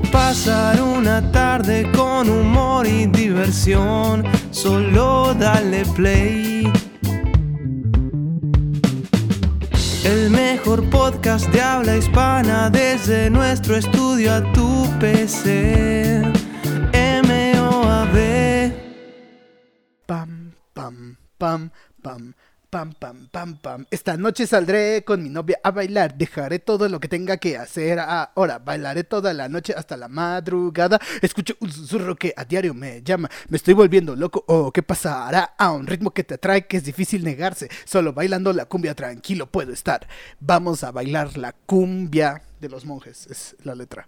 pasar una tarde con humor y diversión, solo dale play. El mejor podcast de habla hispana desde nuestro estudio a tu PC. MOAB. Pam, pam, pam, pam, pam, pam, pam, pam. Esta noche saldré con mi novia a bailar. Dejaré todo lo que tenga que hacer ahora. Bailaré toda la noche hasta la madrugada. Escucho un susurro que a diario me llama. Me estoy volviendo loco. Oh, ¿qué pasará? A un ritmo que te atrae que es difícil negarse. Solo bailando la cumbia tranquilo puedo estar. Vamos a bailar la cumbia de los monjes. Es la letra.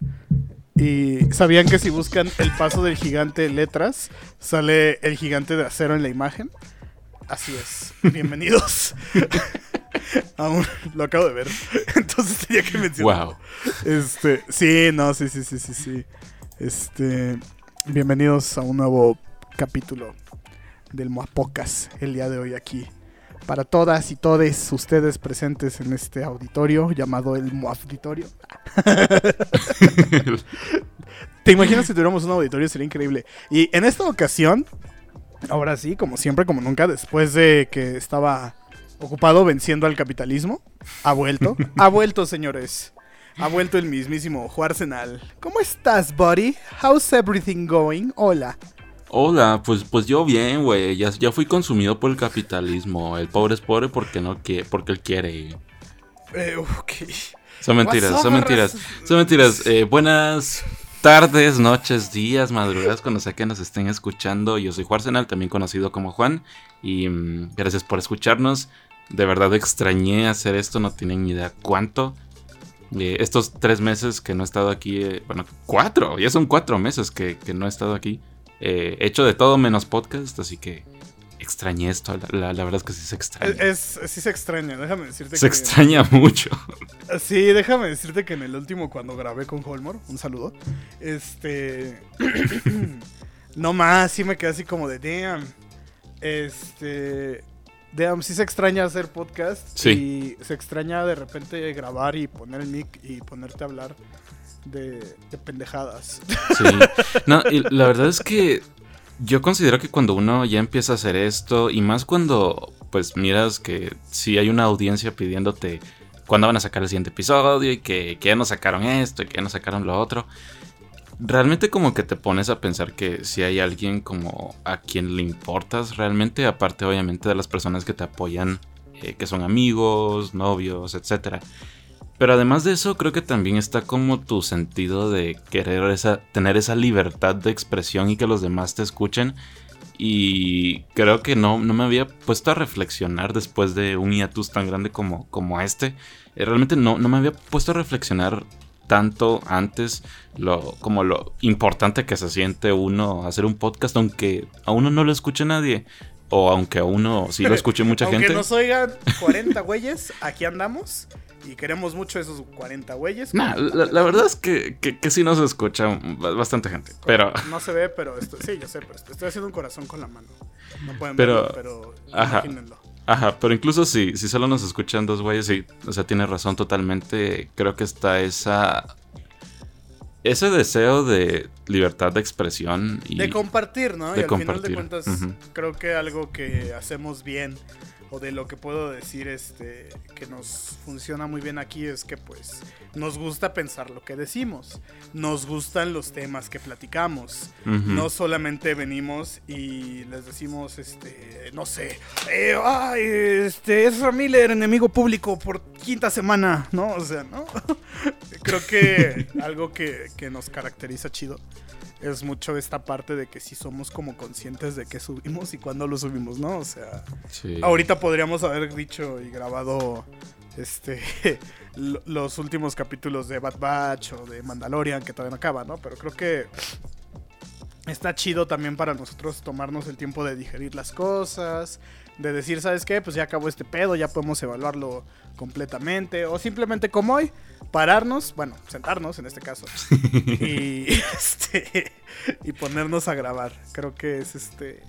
Y sabían que si buscan el paso del gigante letras, sale el gigante de acero en la imagen. Así es. Bienvenidos. Aún lo acabo de ver. Entonces tenía que mencionar. Wow. Este, sí, no, sí, sí, sí, sí, sí. Este, bienvenidos a un nuevo capítulo del Moapocas el día de hoy aquí. Para todas y todes ustedes presentes en este auditorio llamado el Moauditorio. ¿Te imaginas si tuviéramos un auditorio? Sería increíble. Y en esta ocasión, ahora sí, como siempre, como nunca, después de que estaba ocupado venciendo al capitalismo, ha vuelto. ha vuelto, señores. Ha vuelto el mismísimo Juarsenal. ¿Cómo estás, buddy? How's everything going? Hola. Hola, pues, pues yo bien, güey. Ya, ya fui consumido por el capitalismo. El pobre es pobre porque no quiere, porque él quiere. Eh. Son mentiras, son mentiras. Son mentiras. Eh, buenas tardes, noches, días, madrugadas, cuando sea que nos estén escuchando. Yo soy Juarsenal, también conocido como Juan. Y mm, gracias por escucharnos. De verdad extrañé hacer esto, no tienen ni idea cuánto. Eh, estos tres meses que no he estado aquí, eh, bueno, cuatro, ya son cuatro meses que, que no he estado aquí. Eh, he hecho de todo menos podcast, así que extrañé esto. La, la- la verdad es que sí se extraña. Es, es- sí se extraña, déjame decirte se que... extraña mucho. Sí, déjame decirte que en el último cuando grabé con Holmor, un saludo, este... no más, sí me quedé así como de, damn, este... Damn, sí se extraña hacer podcast Sí. y se extraña de repente grabar y poner el mic y ponerte a hablar de, de pendejadas. Sí. No, y la verdad es que yo considero que cuando uno ya empieza a hacer esto, y más cuando pues miras que sí hay una audiencia pidiéndote cuándo van a sacar el siguiente episodio y que, que ya nos sacaron esto y que ya nos sacaron lo otro. Realmente como que te pones a pensar que si hay alguien como a quien le importas realmente, aparte obviamente de las personas que te apoyan, eh, que son amigos, novios, etcétera. Pero además de eso, creo que también está como tu sentido de querer esa, tener esa libertad de expresión y que los demás te escuchen. Y creo que no, no me había puesto a reflexionar después de un hiatus tan grande como, como este. Eh, Realmente no, no me había puesto a reflexionar tanto antes lo, como lo importante que se siente uno hacer un podcast, aunque a uno no lo escuche nadie. O aunque a uno sí lo escuche mucha Aunque gente. nos oigan 40 güeyes, aquí andamos y queremos mucho esos 40 güeyes. Nah, la, la verdad es que, que, que sí nos escucha ba- bastante gente. Pero, No se ve, pero esto, sí, yo sé, pero esto- estoy haciendo un corazón con la mano. No pueden Pero- verlo, pero ajá. imagínenlo. ajá, pero incluso si, si solo nos escuchan dos güeyes, sí, o sea, tiene razón totalmente. Creo que está esa. Ese deseo de libertad de expresión y. De compartir, ¿no? de y al final compartir, de cuentas, creo que algo que hacemos bien, o de lo que puedo decir, este, que nos funciona muy bien aquí, es que pues nos gusta pensar lo que decimos. Nos gustan los temas que platicamos. No solamente venimos y les decimos, este, no sé, eh, ay, este, es Miller, enemigo público por quinta semana, ¿no? O sea, ¿no? Creo que algo que, que nos caracteriza chido es mucho esta parte de que sí somos como conscientes de qué subimos y cuándo lo subimos, ¿no? O sea, Sí. ahorita podríamos haber dicho y grabado este lo- los últimos capítulos de Bad Batch o de Mandalorian que todavía no acaba, ¿no? Pero creo que está chido también para nosotros tomarnos el tiempo de digerir las cosas, de decir, ¿sabes qué? Pues ya acabó este pedo, ya podemos evaluarlo completamente, o simplemente como hoy, pararnos, bueno, sentarnos en este caso, y, este, y ponernos a grabar. Creo que es este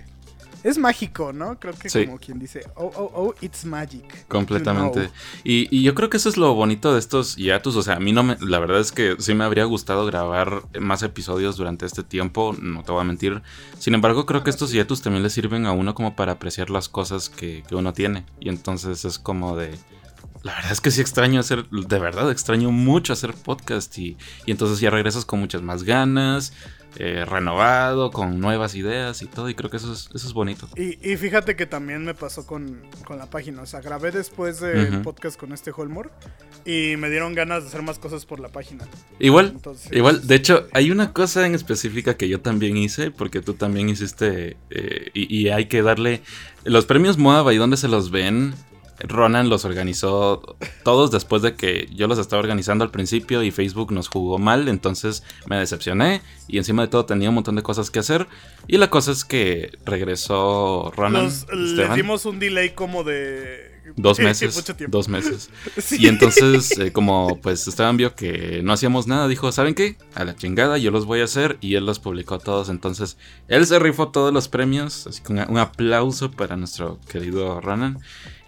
es mágico, ¿no? Creo que como quien dice, oh, oh, oh, it's magic. Completamente. Y, yo creo que eso es lo bonito de estos hiatus. O sea, a mí no me. La verdad es que sí me habría gustado grabar más episodios durante este tiempo, no te voy a mentir. Sin embargo, creo que estos hiatus también le sirven a uno como para apreciar las cosas que, uno tiene. Y entonces es como de. La verdad es que sí extraño hacer, de verdad extraño mucho hacer podcast y, y entonces ya regresas con muchas más ganas, eh, renovado, con nuevas ideas y todo, y creo que eso es, eso es bonito. Y, fíjate que también me pasó con, la página, o sea, grabé después del podcast con este Holmore y me dieron ganas de hacer más cosas por la página. Igual, igual, de hecho, hay una cosa en específica que yo también hice, porque tú también hiciste, eh, y, hay que darle, los premios Moab, ¿y dónde se los ven? Ronan los organizó todos después de que yo los estaba organizando al principio y Facebook nos jugó mal, entonces me decepcioné y encima de todo tenía un montón de cosas que hacer y la cosa es que regresó Ronan. le dimos un delay como de dos meses, dos meses. Y entonces, eh, como pues Esteban vio que no hacíamos nada, dijo, ¿saben qué? A la chingada, yo los voy a hacer. Y él los publicó todos. Entonces, él se rifó todos los premios. Así que un aplauso para nuestro querido Ronan.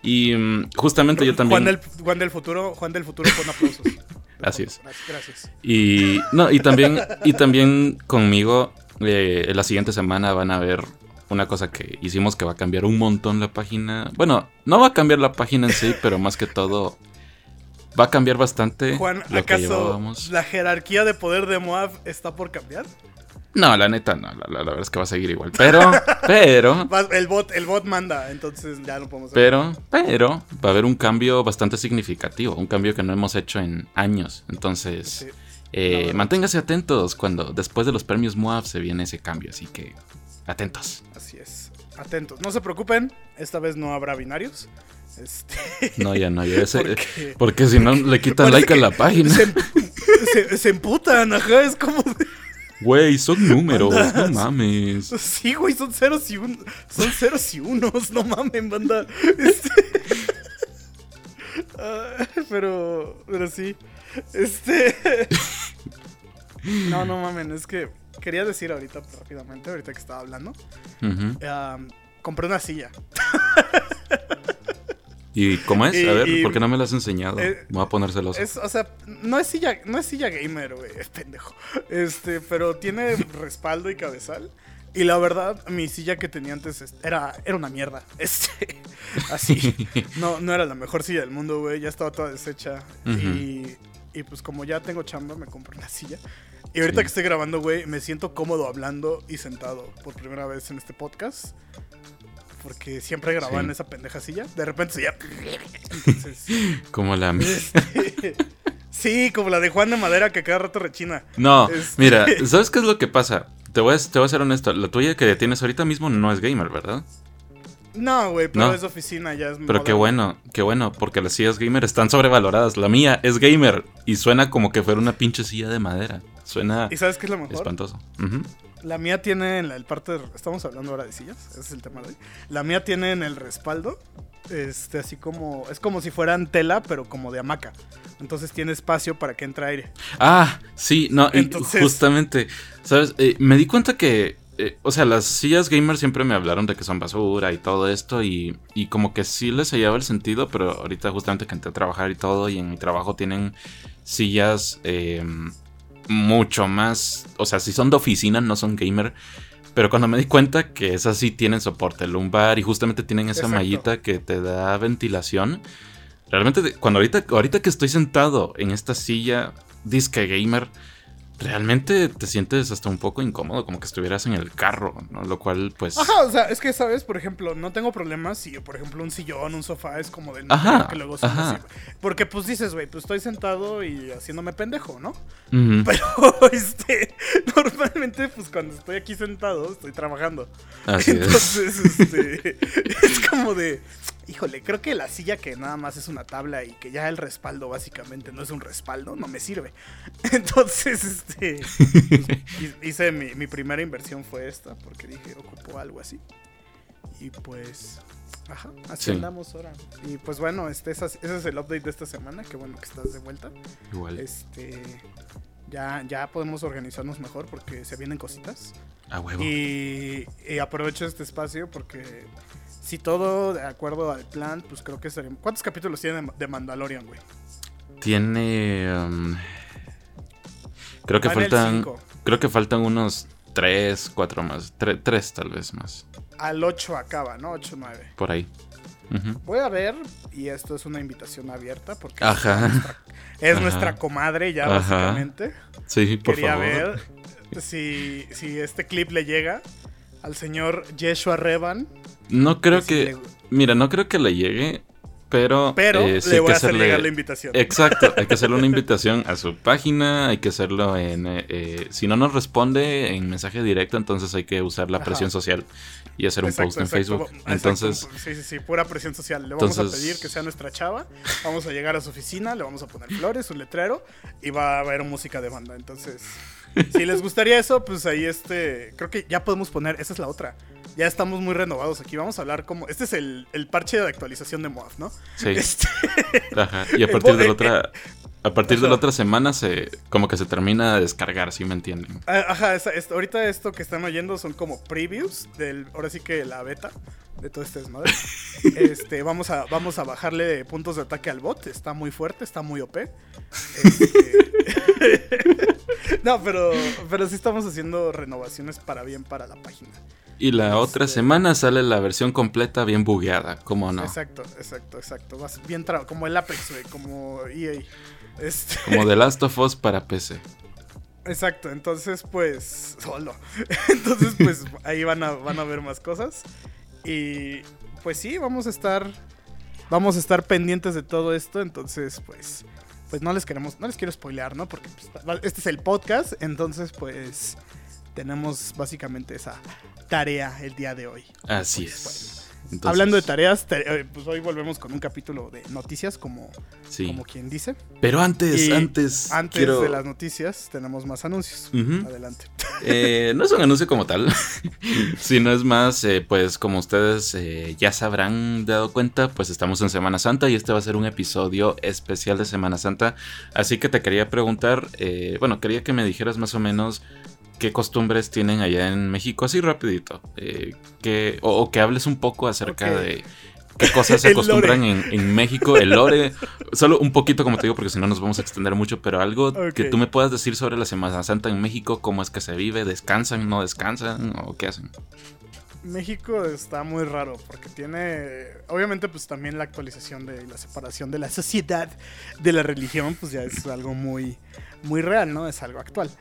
Y mm, justamente yo también. Juan del, Juan del futuro, Juan del futuro con aplausos. Así es. Gracias. Y no, y también, y también conmigo, eh, la siguiente semana van a ver una cosa que hicimos que va a cambiar un montón la página. Bueno, no va a cambiar la página en sí, pero más que todo va a cambiar bastante. Juan, ¿acaso la jerarquía de poder de Moab está por cambiar? No, la neta, no, la, verdad es que va a seguir igual. Pero, pero. El bot, el bot manda, entonces ya no podemos. Pero, pero, va a haber un cambio bastante significativo, un cambio que no hemos hecho en años. Entonces, eh, manténgase atentos cuando después de los premios MOAB se viene ese cambio, así que atentos. Así es, atentos. No se preocupen, esta vez no habrá binarios. Este... No, ya no, ya ese, porque, si no le quitan like a la página. Se, se, emputan, ajá, es como. Güey, son números, no mames. Sí, güey, son ceros y unos. Son ceros y unos, no mames, banda. Este... Pero. Pero sí. Este. no, no mames, es que quería decir ahorita rápidamente, ahorita que estaba hablando. compré una silla. ¿Y cómo es? a ver, ¿por qué no me lo has enseñado? Eh, Voy a poner celoso. o sea, no es silla, no es silla gamer, güey, pendejo. Este, pero tiene respaldo y cabezal. Y la verdad, mi silla que tenía antes era, era una mierda. Este, así. No, no era la mejor silla del mundo, güey. Ya estaba toda deshecha. y, y, pues como ya tengo chamba, me compré una silla. Y ahorita que estoy grabando, güey, me siento cómodo hablando y sentado por primera vez en este podcast porque siempre grababa en esa pendeja silla. De repente se ya. como la. Este, sí, como la de Juan de Madera que cada rato rechina. No, este, mira, ¿sabes qué es lo que pasa? Te voy, a, te voy a ser honesto. La tuya que tienes ahorita mismo no es gamer, ¿verdad? No, güey, pero es oficina, ya es Pero qué bueno, qué bueno, porque las sillas gamer están sobrevaloradas. La mía es gamer y suena como que fuera una pinche silla de madera. Suena. ¿Y sabes qué es lo mejor? Espantoso. La mía tiene en la, el parte. estamos hablando ahora de sillas, ese es el tema de hoy. La mía tiene en el respaldo, este, así como. Es como si fueran tela, pero como de hamaca. Entonces tiene espacio para que entre aire. Ah, sí, no, justamente. ¿Sabes? Eh, me di cuenta que. Eh, o sea, las sillas gamer siempre me hablaron de que son basura y todo esto. Y, y como que sí les hallaba el sentido, pero ahorita justamente que entré a trabajar y todo. Y en mi trabajo tienen sillas. Eh, mucho más. O sea, si son de oficina, no son gamer. Pero cuando me di cuenta que esas sí tienen soporte lumbar y justamente tienen esa mallita que te da ventilación. Realmente, cuando ahorita, ahorita que estoy sentado en esta silla disque gamer, realmente te sientes hasta un poco incómodo, como que estuvieras en el carro, ¿no? Lo cual, pues. Ajá, o sea, es que, ¿sabes? Por ejemplo, no tengo problemas si, por ejemplo, un sillón, un sofá es como de. ajá, que luego ajá. Porque, pues dices, güey, pues estoy sentado y haciéndome pendejo, ¿no? Pero, este. Normalmente, pues cuando estoy aquí sentado, estoy trabajando. Así Entonces, este. es como de híjole, creo que la silla que nada más es una tabla y que ya el respaldo básicamente no es un respaldo, no me sirve. Entonces, este, hice mi, mi, primera inversión fue esta, porque dije, ocupo algo así. Y pues, ajá, así andamos ahora. Y pues bueno, este, ese es el update de esta semana, qué bueno que estás de vuelta. Igual. Este, ya, ya podemos organizarnos mejor porque se vienen cositas. A huevo. Y, y aprovecho este espacio porque si todo de acuerdo al plan, pues creo que seremos. ¿Cuántos capítulos tiene de Mandalorian, güey? Tiene. Um, creo que faltan. Creo que faltan unos 3, 4 más. 3, tal vez más. Al 8 acaba, ¿no? 8, 9. Por ahí. Voy a ver, y esto es una invitación abierta, porque Ajá. es nuestra, comadre ya, básicamente. Sí, por Quería favor. ver si, si este clip le llega al señor Yeshua Revan. No creo que. Mira, no creo que le llegue. Pero, pero eh, le voy a hacer llegar la invitación. Exacto, hay que hacerle una invitación a su página, hay que hacerlo en... Eh, eh, si no nos responde en mensaje directo, entonces hay que usar la presión social y hacer un post en Facebook. Entonces... Sí, sí, sí, pura presión social. Le vamos a pedir que sea nuestra chava, vamos a llegar a su oficina, le vamos a poner flores, un letrero y va a haber música de banda. Entonces, si les gustaría eso, pues ahí este... Creo que ya podemos poner, esa es la otra ya estamos muy renovados aquí. Vamos a hablar como. Este es el, el parche de actualización de MOAF, ¿no? Sí. Este... Ajá. Y a partir de la otra. A partir de la otra semana se como que se termina de descargar, ¿sí me entienden? Ajá, ahorita esto que están oyendo son como previews del, ahora sí que la beta de todo este desmadre. este, vamos a, vamos a bajarle puntos de ataque al bot, está muy fuerte, está muy OP. Este... no, pero, pero sí estamos haciendo renovaciones para bien para la página. Y la otra este, semana sale la versión completa bien bugueada, ¿cómo no? Exacto, exacto, exacto. bien como el Apex, como EA. Este... Como The Last of Us para PC. Exacto, entonces pues solo. entonces pues ahí van a, van a ver más cosas. Y pues sí, vamos a estar vamos a estar pendientes de todo esto, entonces pues pues no les queremos no les quiero spoilear, ¿no? Porque pues, este es el podcast, entonces pues tenemos básicamente esa tarea el día de hoy. Así pues, es. Hablando de tareas, eh, pues hoy volvemos con un capítulo de noticias, como, como quien dice. Pero antes, antes. Antes de las noticias, tenemos más anuncios. Adelante. Eh, no es un anuncio como tal, sino es más, eh, pues como ustedes ya se habrán dado cuenta, pues estamos en Semana Santa y este va a ser un episodio especial de Semana Santa. Así que te quería preguntar, bueno, quería que me dijeras más o menos qué costumbres tienen allá en México, así rapidito. Eh, que, o, que hables un poco acerca de qué cosas se acostumbran en, México, el lore. Solo un poquito, como te digo, porque si no nos vamos a extender mucho, pero algo que tú me puedas decir sobre la Semana Santa en México, cómo es que se vive, descansan, no descansan, o qué hacen. México está muy raro porque tiene, obviamente pues también la actualización de la separación de la sociedad de la religión, pues ya es algo muy, muy real, ¿no? Es algo actual.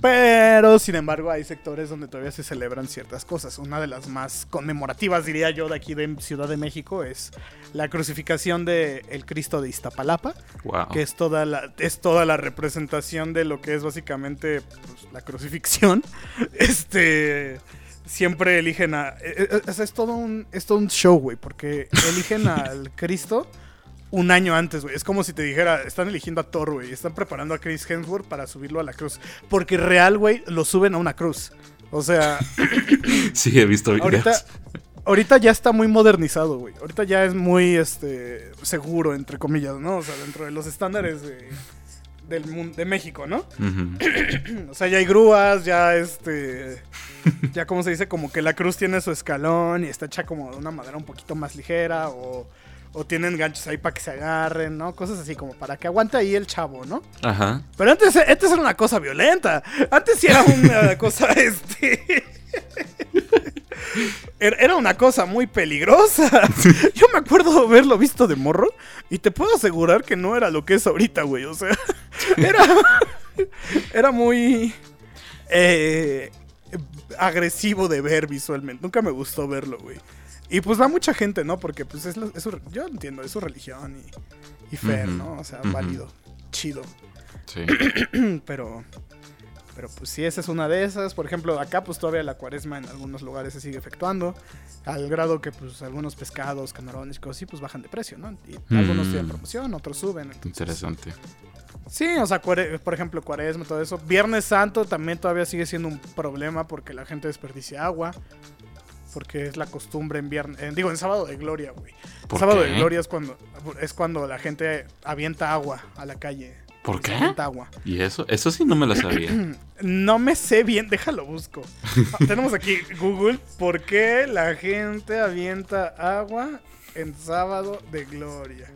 Pero, sin embargo, hay sectores donde todavía se celebran ciertas cosas. Una de las más conmemorativas, diría yo, de aquí de Ciudad de México es la crucificación del el Cristo de Iztapalapa, que es toda, la, es toda la representación de lo que es básicamente pues, la crucifixión. Este siempre eligen a. Es, e, es, es, todo un, es todo un show, güey, porque eligen al Cristo un año antes, güey. Es como si te dijera, están eligiendo a Thor, güey. Están preparando a Chris Hemsworth para subirlo a la cruz. Porque real, güey, lo suben a una cruz. O sea... sí, he visto videos. Ahorita, ahorita ya está muy modernizado, güey. Ahorita ya es muy, este, seguro, entre comillas, ¿no? O sea, dentro de los estándares de, del de México, ¿no? o sea, ya hay grúas, ya este... Ya como se dice, como que la cruz tiene su escalón y está hecha como de una madera un poquito más ligera o o tienen ganchos ahí para que se agarren, ¿no? Cosas así como para que aguante ahí el chavo, ¿no? Ajá. Pero antes, antes era una cosa violenta. Antes sí era una cosa, este... Era una cosa muy peligrosa. Yo me acuerdo haberlo visto de morro y te puedo asegurar que no era lo que es ahorita, güey. O sea, era, era muy eh, agresivo de ver visualmente. Nunca me gustó verlo, güey. Y pues va mucha gente, ¿no? Porque pues es, su, yo entiendo, es su religión y, y ¿no? O sea, válido, chido. Sí. Pero, Pero pues si esa es una de esas, por ejemplo, acá pues todavía la cuaresma en algunos lugares se sigue efectuando, al grado que pues algunos pescados, camarones y cosas así pues bajan de precio, ¿no? Y algunos Mm. tienen promoción, otros suben. entonces- Interesante. Sí, o sea, cuare- por ejemplo, cuaresma, todo eso. Viernes Santo también todavía sigue siendo un problema porque la gente desperdicia agua. Porque es la costumbre en viernes, en- digo, en sábado de gloria, güey. ¿Por Sábado qué? de gloria es cuando, es cuando la gente avienta agua a la calle. ¿Por qué? Avienta agua. ¿Y eso? Eso sí no me lo sabía. No me sé bien, déjalo busco. Tenemos aquí Google, ¿por qué la gente avienta agua en sábado de gloria?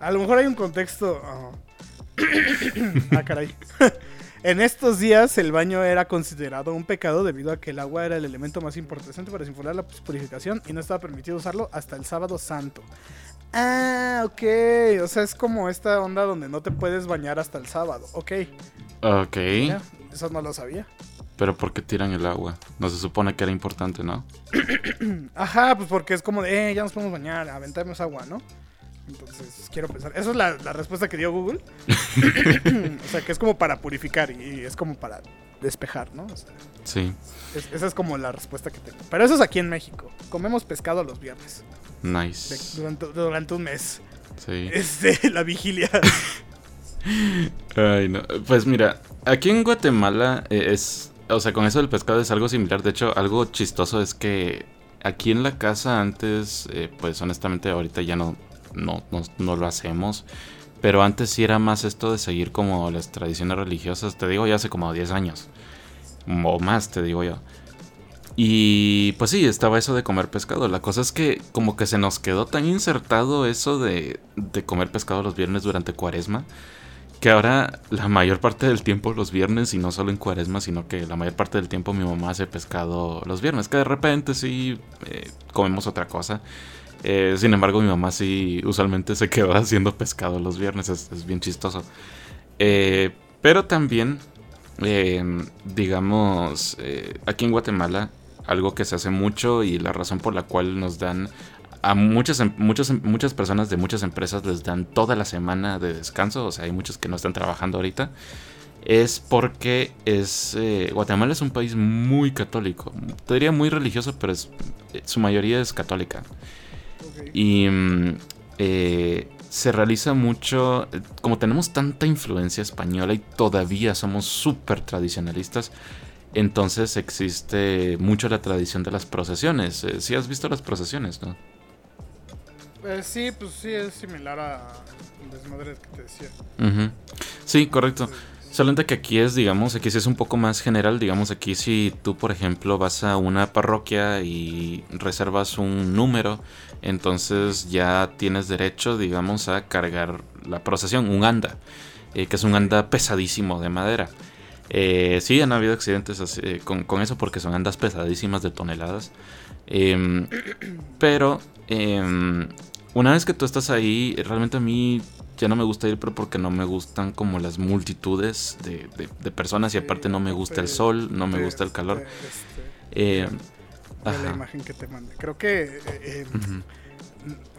A lo mejor hay un contexto... ah. ah, caray. En estos días el baño era considerado un pecado debido a que el agua era el elemento más importante para simular la purificación y no estaba permitido usarlo hasta el sábado santo. Ah, ok. O sea, es como esta onda donde no te puedes bañar hasta el sábado. Ok. Ok. Eso no lo sabía. Pero ¿por qué tiran el agua? No se supone que era importante, ¿no? Ajá, pues porque es como de, eh, ya nos podemos bañar, aventamos agua, ¿no? Entonces, quiero pensar. Esa es la, la respuesta que dio Google. o sea, que es como para purificar y es como para despejar, ¿no? O sea, Sí. es- esa es como la respuesta que tengo. Pero eso es aquí en México. Comemos pescado los viernes. de- Nice. durante, durante un mes. Sí. Este, la vigilia. Ay, no. Pues mira, aquí en Guatemala eh, es. O sea, con eso del pescado es algo similar. De hecho, algo chistoso es que aquí en la casa antes, eh, pues honestamente ahorita ya no, no, no, lo hacemos. Pero antes sí era más esto de seguir como las tradiciones religiosas. Te digo, ya hace como 10 años. O más, te digo yo. Y pues sí, estaba eso de comer pescado. La cosa es que como que se nos quedó tan insertado eso de, de comer pescado los viernes durante cuaresma. Que ahora la mayor parte del tiempo los viernes, y no solo en cuaresma, sino que la mayor parte del tiempo mi mamá hace pescado los viernes. Que de repente sí eh, comemos otra cosa. Eh, sin embargo, mi mamá sí usualmente se queda haciendo pescado los viernes. Es, bien chistoso. Eh, pero también, eh, digamos, eh, aquí en Guatemala, algo que se hace mucho y la razón por la cual nos dan a muchas, em- muchas, em- muchas personas de muchas empresas les dan toda la semana de descanso, o sea, hay muchos que no están trabajando ahorita, es porque es Guatemala es un país muy católico, te diría muy religioso, pero es, su mayoría es católica. Y mm, eh, se realiza mucho, eh, como tenemos tanta influencia española y todavía somos súper tradicionalistas, entonces existe mucho la tradición de las procesiones. Si sí has visto las procesiones, ¿no? Eh, sí, pues sí, es similar a el desmadre que te decía. Sí, correcto. Solamente que aquí es, digamos, aquí sí es un poco más general. Digamos, aquí si tú, por ejemplo, vas a una parroquia y reservas un número, entonces ya tienes derecho, digamos, a cargar la procesión, un anda, eh, que es un anda pesadísimo de madera. Eh, sí, han habido accidentes así, eh, con, con eso porque son andas pesadísimas de toneladas. Em, pero em, una vez que tú estás ahí, realmente a mí ya no me gusta ir, pero porque no me gustan como las multitudes de, de- de personas y aparte no me gusta el sol, no me gusta el calor. Eh, de la imagen que te mandé. Creo que. eh, eh.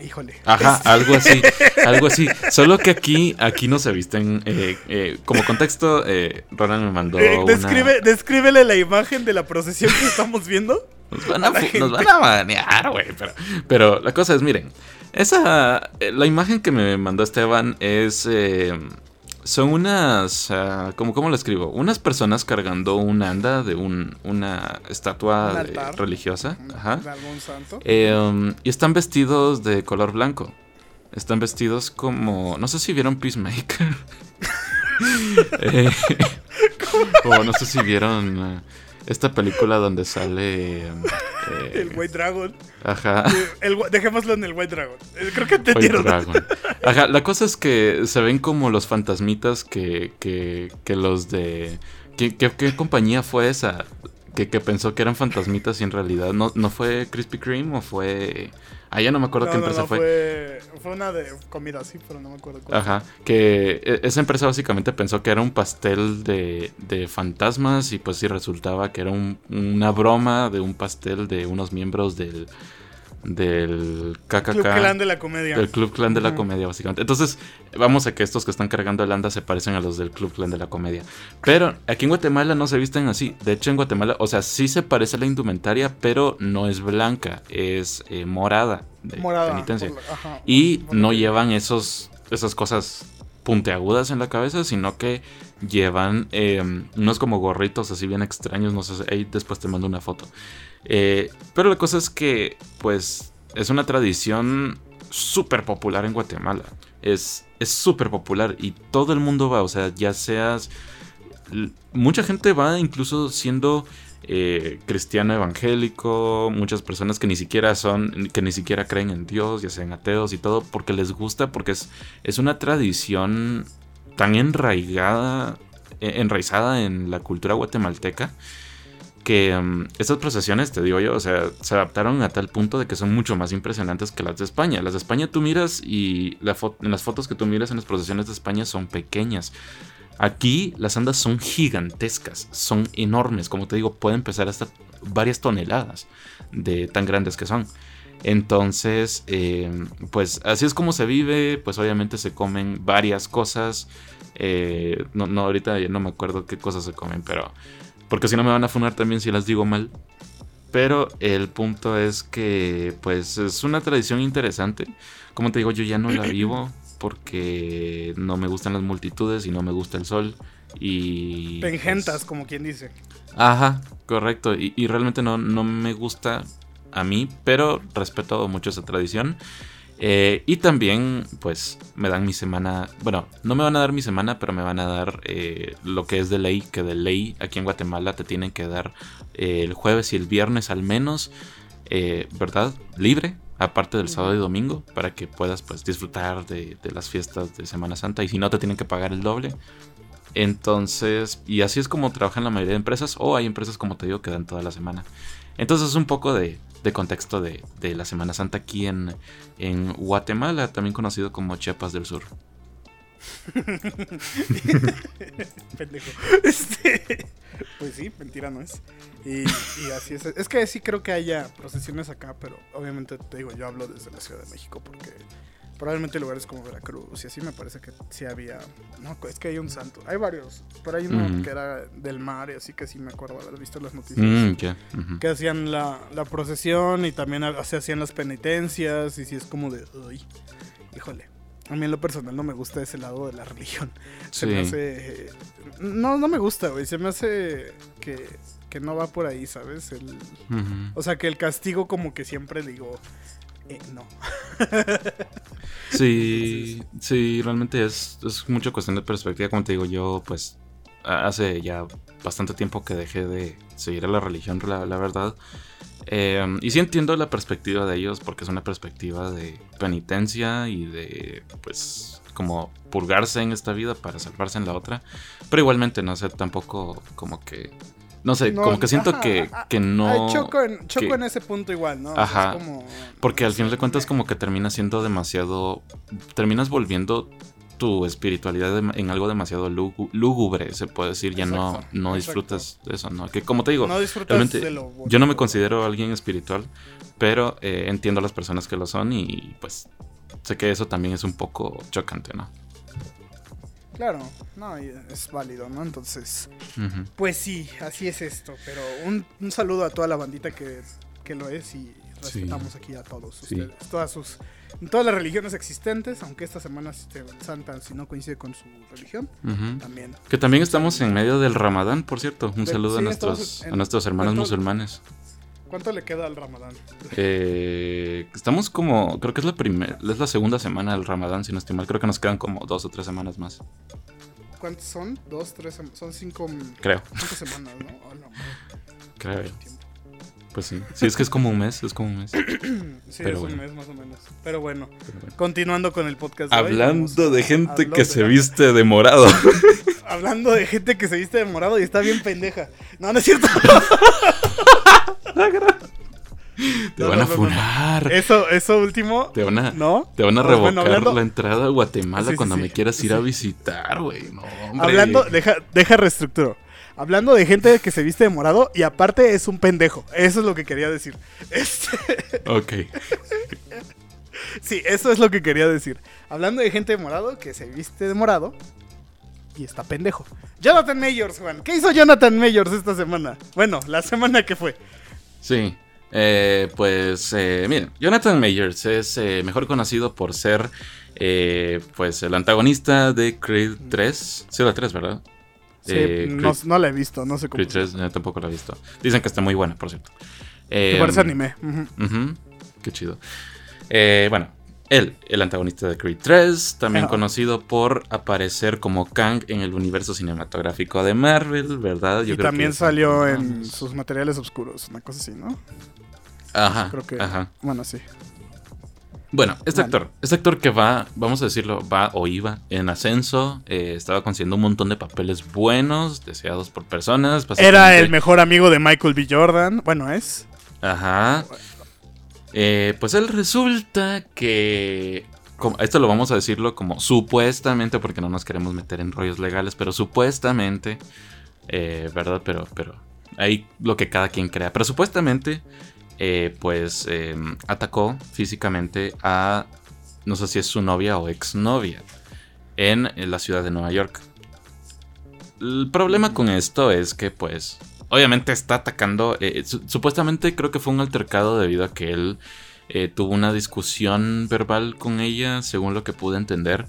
Híjole. Ajá, algo así, algo así. Solo que aquí, aquí no se visten. eh, eh, como contexto, eh, Roland me mandó Eh, una. describe, descríbele la imagen de la procesión que estamos viendo. Nos van a, a nos van banear, güey. Pero, pero la cosa es, miren, esa, la imagen que me mandó Esteban es, son unas, ah, ¿cómo, ¿cómo lo escribo? Unas personas cargando un anda de un, una estatua Un de- altar. religiosa. Ajá. De algún santo. Eh, um, y están vestidos de color blanco. Están vestidos como. No sé si vieron Peacemaker. Eh, o no sé si vieron eh, esta película donde sale. eh, el White Dragon. Eh, el dejémoslo en el White Dragon. Eh, Creo que White entendieron. Dragon. Ajá, la cosa es que se ven como los fantasmitas que, que, que los de... ¿Qué, qué, qué compañía fue esa? Que, que pensó que eran fantasmitas y en realidad no, no fue Krispy Kreme o fue... Ah, ya no me acuerdo No, qué no, empresa no, fue. fue, fue una de comida, sí, pero no me acuerdo cuál. Ajá, que e- esa empresa básicamente pensó que era un pastel de, de fantasmas y pues sí resultaba que era un- una broma de un pastel de unos miembros del, del KKK. Club Clan de la Comedia. Del Club Clan de la. Comedia, básicamente. Entonces, vamos a que estos que están cargando el anda se parecen a los del Club Clan de la Comedia. Pero aquí en Guatemala no se visten así. De hecho, en Guatemala, o sea, sí se parece a la indumentaria, pero no es blanca, es eh, morada de Morada. penitencia. por la- ajá, Y no llevan esos, esas cosas puntiagudas en la cabeza, sino que llevan eh, unos como gorritos así bien extraños. No sé, si- ahí después te mando una foto. Eh, pero la cosa es que, pues, es una tradición súper popular en Guatemala. Es es súper popular y todo el mundo va, o sea, ya seas... Mucha gente va incluso siendo eh, cristiano evangélico, muchas personas que ni siquiera son, que ni siquiera creen en Dios, ya sean ateos y todo, porque les gusta, porque es, es una tradición tan enraigada, eh, enraizada en la cultura guatemalteca, que mm, estas procesiones, te digo yo, o sea, se adaptaron a tal punto de que son mucho más impresionantes que las de España. Las de España tú miras y las fotos que tú miras en las procesiones de España son pequeñas. Aquí las andas son gigantescas, son enormes, como te digo, pueden pesar hasta varias toneladas de tan grandes que son. Entonces, eh, pues así es como se vive, pues obviamente se comen varias cosas. eh, no, no, ahorita no me acuerdo qué cosas se comen, pero... Porque si no me van a funar también si las digo mal. Pero el punto es que, pues, es una tradición interesante. Como te digo, yo ya no la vivo porque no me gustan las multitudes y no me gusta el sol. Y. Te engentas, pues, como quien dice. Ajá, correcto. Y, y realmente no, no me gusta a mí, pero respeto mucho esa tradición. Eh, y también, pues, me dan mi semana. Bueno, no me van a dar mi semana, pero me van a dar eh, lo que es de ley. Que de ley aquí en Guatemala te tienen que dar eh, el jueves y el viernes al menos, ¿verdad? Libre, aparte del sábado y domingo, para que puedas, pues, disfrutar de, de las fiestas de Semana Santa. Y si no, te tienen que pagar el doble. Entonces, y así es como trabajan la mayoría de empresas, o hay empresas, como te digo, que dan toda la semana. Entonces, es un poco de, de contexto de, de la Semana Santa aquí en, en Guatemala, también conocido como Chiapas del Sur. Pendejo. Este, pues sí, mentira no es. Y, y así es. Es que sí creo que haya procesiones acá, pero obviamente te digo, yo hablo desde la Ciudad de México porque probablemente lugares como Veracruz y así me parece que sí había. No, es que hay un santo. Hay varios, pero hay uno que era del mar y así que sí me acuerdo haber visto las noticias. Mm. Que hacían la, la procesión y también o sea, hacían las penitencias y sí es como de, uy, híjole. A mí en lo personal no me gusta ese lado de la religión. Se me hace... No, no me gusta, güey. Se me hace que, que no va por ahí, ¿sabes? El, o sea, que el castigo como que siempre digo, eh, no. Sí, sí, realmente es, es mucho cuestión de perspectiva. Como te digo, yo pues hace ya bastante tiempo que dejé de seguir a la religión, la, la verdad. Eh, y sí entiendo la perspectiva de ellos porque es una perspectiva de penitencia y de pues como purgarse en esta vida para salvarse en la otra. Pero igualmente no sé, tampoco como que... No sé, No, como que siento ajá, que, que no... Choco en, choco que- en ese punto igual, ¿no? O sea, Ajá. como- Porque al final de cuentas como que termina siendo demasiado... Terminas volviendo tu espiritualidad en algo demasiado lúgu- lúgubre, se puede decir. Ya no, Exacto, no exacto. disfrutas de eso, ¿no? Que como te digo, No disfrutas realmente de lo yo no me considero alguien espiritual, pero eh, entiendo a las personas que lo son y pues sé que eso también es un poco chocante, ¿no? Claro, no, es válido, ¿no? Entonces... Pues sí, así es esto. Pero un, un saludo a toda la bandita que, que lo es y respetamos aquí a todos Sí. ustedes. Todas sus, todas las religiones existentes, aunque esta semana este, Santa si no coincide con su religión, también. Que también estamos en medio del Ramadán, por cierto. Un saludo a, nuestros, en- a nuestros hermanos ¿cuánto- musulmanes. ¿Cuánto le queda al Ramadán? Eh, estamos como, creo que es la primera, es la segunda semana del Ramadán, si no estoy mal. Creo que nos quedan como dos o tres semanas más. ¿Cuántos son? ¿Dos, tres? sem- Son cinco, Creo, cinco semanas, ¿no? Oh, no, creo. Pues sí. Sí, es que es como un mes, es como un mes. Sí, Pero es bueno. un mes más o menos. Pero bueno, Pero bueno. continuando con el podcast. de hoy, Hablando de gente que de- se viste de morado. Hablando de gente que se viste de morado y está bien pendeja. No, no es cierto. Te No, van no, a no, funar. Eso, eso último. Te van a, ¿No? te van a bueno, revocar hablando- la entrada a Guatemala Sí, cuando sí. me quieras ir a visitar, güey. No, hombre. Hablando, deja, deja reestructuro. Hablando de gente que se viste de morado y aparte es un pendejo. Eso es lo que quería decir. Este, Ok. sí, eso es lo que quería decir. Hablando de gente de morado que se viste de morado y está pendejo. Jonathan Mayors, Juan. ¿Qué hizo Jonathan Mayors esta semana? Bueno, la semana que fue. Sí. Eh, pues, eh, miren, Jonathan Mayers es eh, mejor conocido por ser, eh, pues, el antagonista de Creed 3. Sí, la 3, ¿verdad? Sí, no, no la he visto, no sé cómo. Creed 3, eh, tampoco la he visto. Dicen que está muy buena, por cierto. Eh, parece anime. Ujú. ujú, Qué chido. Eh, bueno, él, el antagonista de Creed 3, también conocido por aparecer como Kang en el universo cinematográfico de Marvel, ¿verdad? y creo que también eso- salió en sus materiales oscuros, una cosa así, ¿no? Ajá, Creo que. ajá. Bueno, sí. Bueno, este Vale. actor, este actor que va, vamos a decirlo, va o iba en ascenso, eh, estaba consiguiendo un montón de papeles buenos, deseados por personas. Era el mejor amigo de Michael B. Jordan. Bueno, es. Ajá. Eh, pues él resulta que... esto lo vamos a decirlo como supuestamente, porque no nos queremos meter en rollos legales, pero supuestamente, eh, ¿verdad? Pero, pero ahí lo que cada quien crea. Pero supuestamente, eh, pues eh, atacó físicamente a, no sé si es su novia o exnovia, en la ciudad de Nueva York. El problema con esto es que, pues, obviamente está atacando. eh, su- supuestamente creo que fue un altercado debido a que él eh, tuvo una discusión verbal con ella, según lo que pude entender.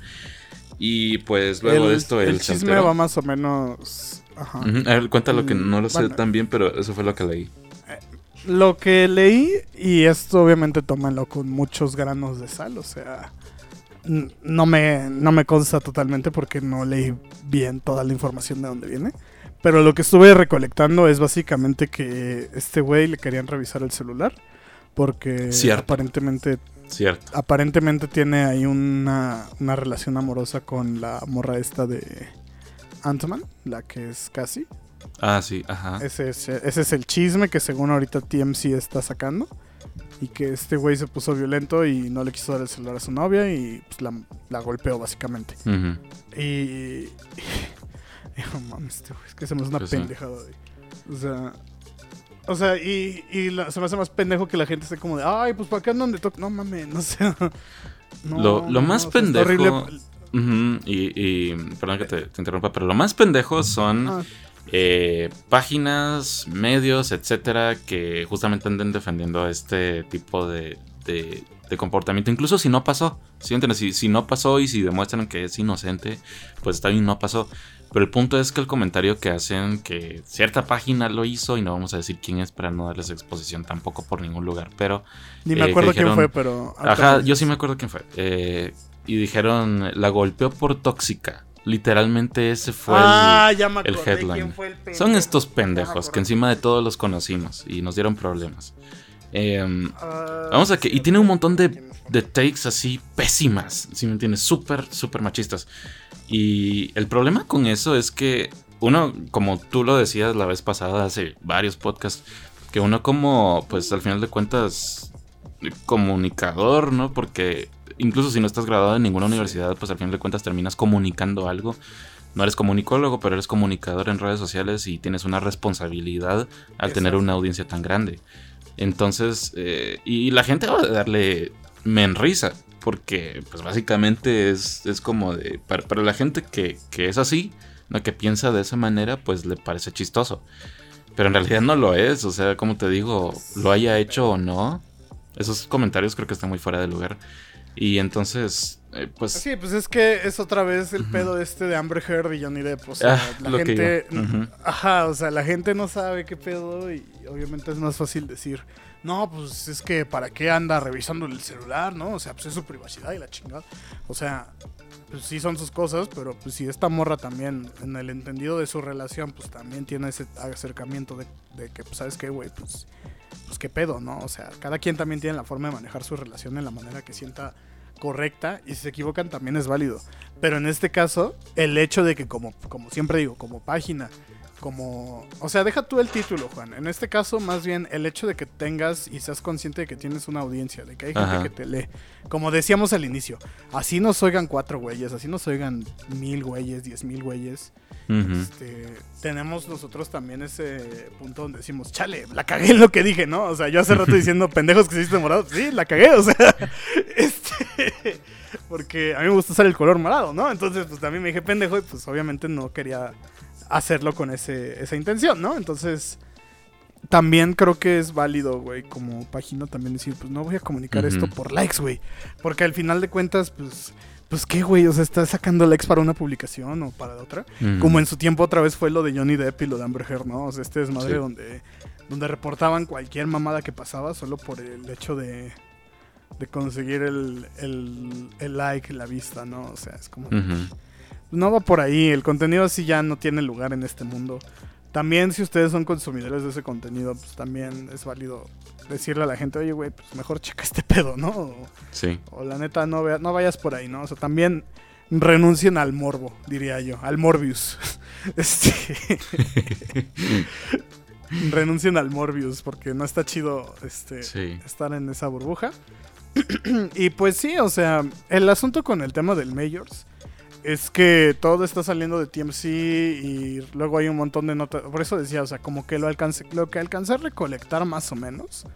Y pues luego el, de esto él el se chisme alteró. va más o menos. Ajá. A ver, cuéntalo que Mm, no lo sé bueno. tan bien, pero eso fue lo que leí. Lo que leí, y esto obviamente tómalo con muchos granos de sal, o sea, no me, no me consta totalmente porque no leí bien toda la información de dónde viene. Pero lo que estuve recolectando es básicamente que este güey le querían revisar el celular porque Cierto. aparentemente Cierto. aparentemente tiene ahí una, una relación amorosa con la morra esta de Ant-Man, la que es casi. Ah, sí, ajá. Ese es, ese es el chisme que según ahorita TMC está sacando. Y que este güey se puso violento y no le quiso dar el celular a su novia y pues, la, la golpeó básicamente. Y... y no mames, este güey, es que se me hace una Pues pendejada, güey. O sea... O sea, y, y la- se me hace más pendejo que la gente esté como de, ay, pues para qué andan de toque. No mames, no sé. No, Lo- más pendejo- horrible. Y, y- perdón que te, te interrumpa, pero lo más pendejo son Ah, eh, páginas, medios, etcétera, que justamente anden defendiendo este tipo de, de- de comportamiento. Incluso si no pasó, ¿sí? Si, si no pasó y si demuestran que es inocente, pues está bien, no pasó. Pero el punto es que el comentario que hacen que cierta página lo hizo, y no vamos a decir quién es para no darles exposición tampoco por ningún lugar, pero ni me eh, acuerdo quién fue, pero... Ajá, yo sí me acuerdo quién fue. Eh, y dijeron, la golpeó por tóxica. Literalmente ese fue ah, ya me el acordé headline. quién fue el el... Son estos pendejos que encima de todos los conocimos y nos dieron problemas. Em, Ah, vamos a que... Y tiene un montón de. De takes así pésimas, si me entiendes, súper, súper machistas. Y el problema con eso es que uno, como tú lo decías la vez pasada, hace varios podcasts, que uno como, pues al final de cuentas, comunicador, ¿no? Porque incluso si no estás graduado en ninguna universidad, pues al final de cuentas terminas comunicando algo. No eres comunicólogo, pero eres comunicador en redes sociales y tienes una responsabilidad al tener una audiencia tan grande. Entonces, eh, y la gente va a darle menrisa, porque pues básicamente es, es como de... Para, para la gente que, que es así, ¿no? que piensa de esa manera, pues le parece chistoso. Pero en realidad no lo es, o sea, como te digo, lo haya hecho o no, esos comentarios creo que están muy fuera de lugar. Y entonces, eh, pues... Sí, pues es que es otra vez el pedo este de Amber Heard y Johnny Depp. O sea, Ah, la lo que gente. Ajá, o sea, la gente no sabe qué pedo y obviamente es más fácil decir. No, pues es que para qué anda revisando el celular, ¿no? O sea, pues es su privacidad y la chingada. O sea, pues sí son sus cosas, pero pues si esta morra también, en el entendido de su relación, pues también tiene ese acercamiento de, que, pues, ¿sabes qué, güey? Pues, pues qué pedo, ¿no? O sea, cada quien también tiene la forma de manejar su relación en la manera que sienta correcta y si se equivocan también es válido. Pero en este caso, el hecho de que como, como siempre digo, como página como, o sea, deja tú el título, Juan. En este caso, más bien el hecho de que tengas y seas consciente de que tienes una audiencia, de que hay gente Ajá. que te lee. Como decíamos al inicio, así nos oigan cuatro güeyes, así nos oigan mil güeyes, diez mil güeyes. Este, tenemos nosotros también ese punto donde decimos, chale, la cagué en lo que dije, ¿no? O sea, yo hace rato diciendo pendejos que se visten morados, sí, la cagué, o sea, este, porque a mí me gusta usar el color morado, ¿no? Entonces, pues también me dije pendejo y pues obviamente no quería hacerlo con ese, esa intención, ¿no? Entonces, también creo que es válido, güey, como página también decir, pues no voy a comunicar esto por likes, güey, porque al final de cuentas, pues... Pues qué, güey, o sea, estás sacando likes para una publicación o para otra. Como en su tiempo otra vez fue lo de Johnny Depp y lo de Amber Heard, ¿no? O sea, este desmadre Sí. donde, donde reportaban cualquier mamada que pasaba solo por el hecho de, de conseguir el, el, el like, la vista, ¿no? O sea, es como... No va por ahí, el contenido así ya no tiene lugar en este mundo. También si ustedes son consumidores de ese contenido, pues también es válido decirle a la gente, oye, güey, pues mejor checa este pedo, ¿no? O, Sí. o la neta, no, vea- no vayas por ahí, ¿no? O sea, también renuncien al morbo, diría yo, al Morbius. Este, renuncien al Morbius porque no está chido este, Sí. estar en esa burbuja. y pues sí, o sea, el asunto con el tema del Majors es que todo está saliendo de TMC y luego hay un montón de notas. Por eso decía, o sea, como que lo, alcancé, lo que alcancé a recolectar más o menos.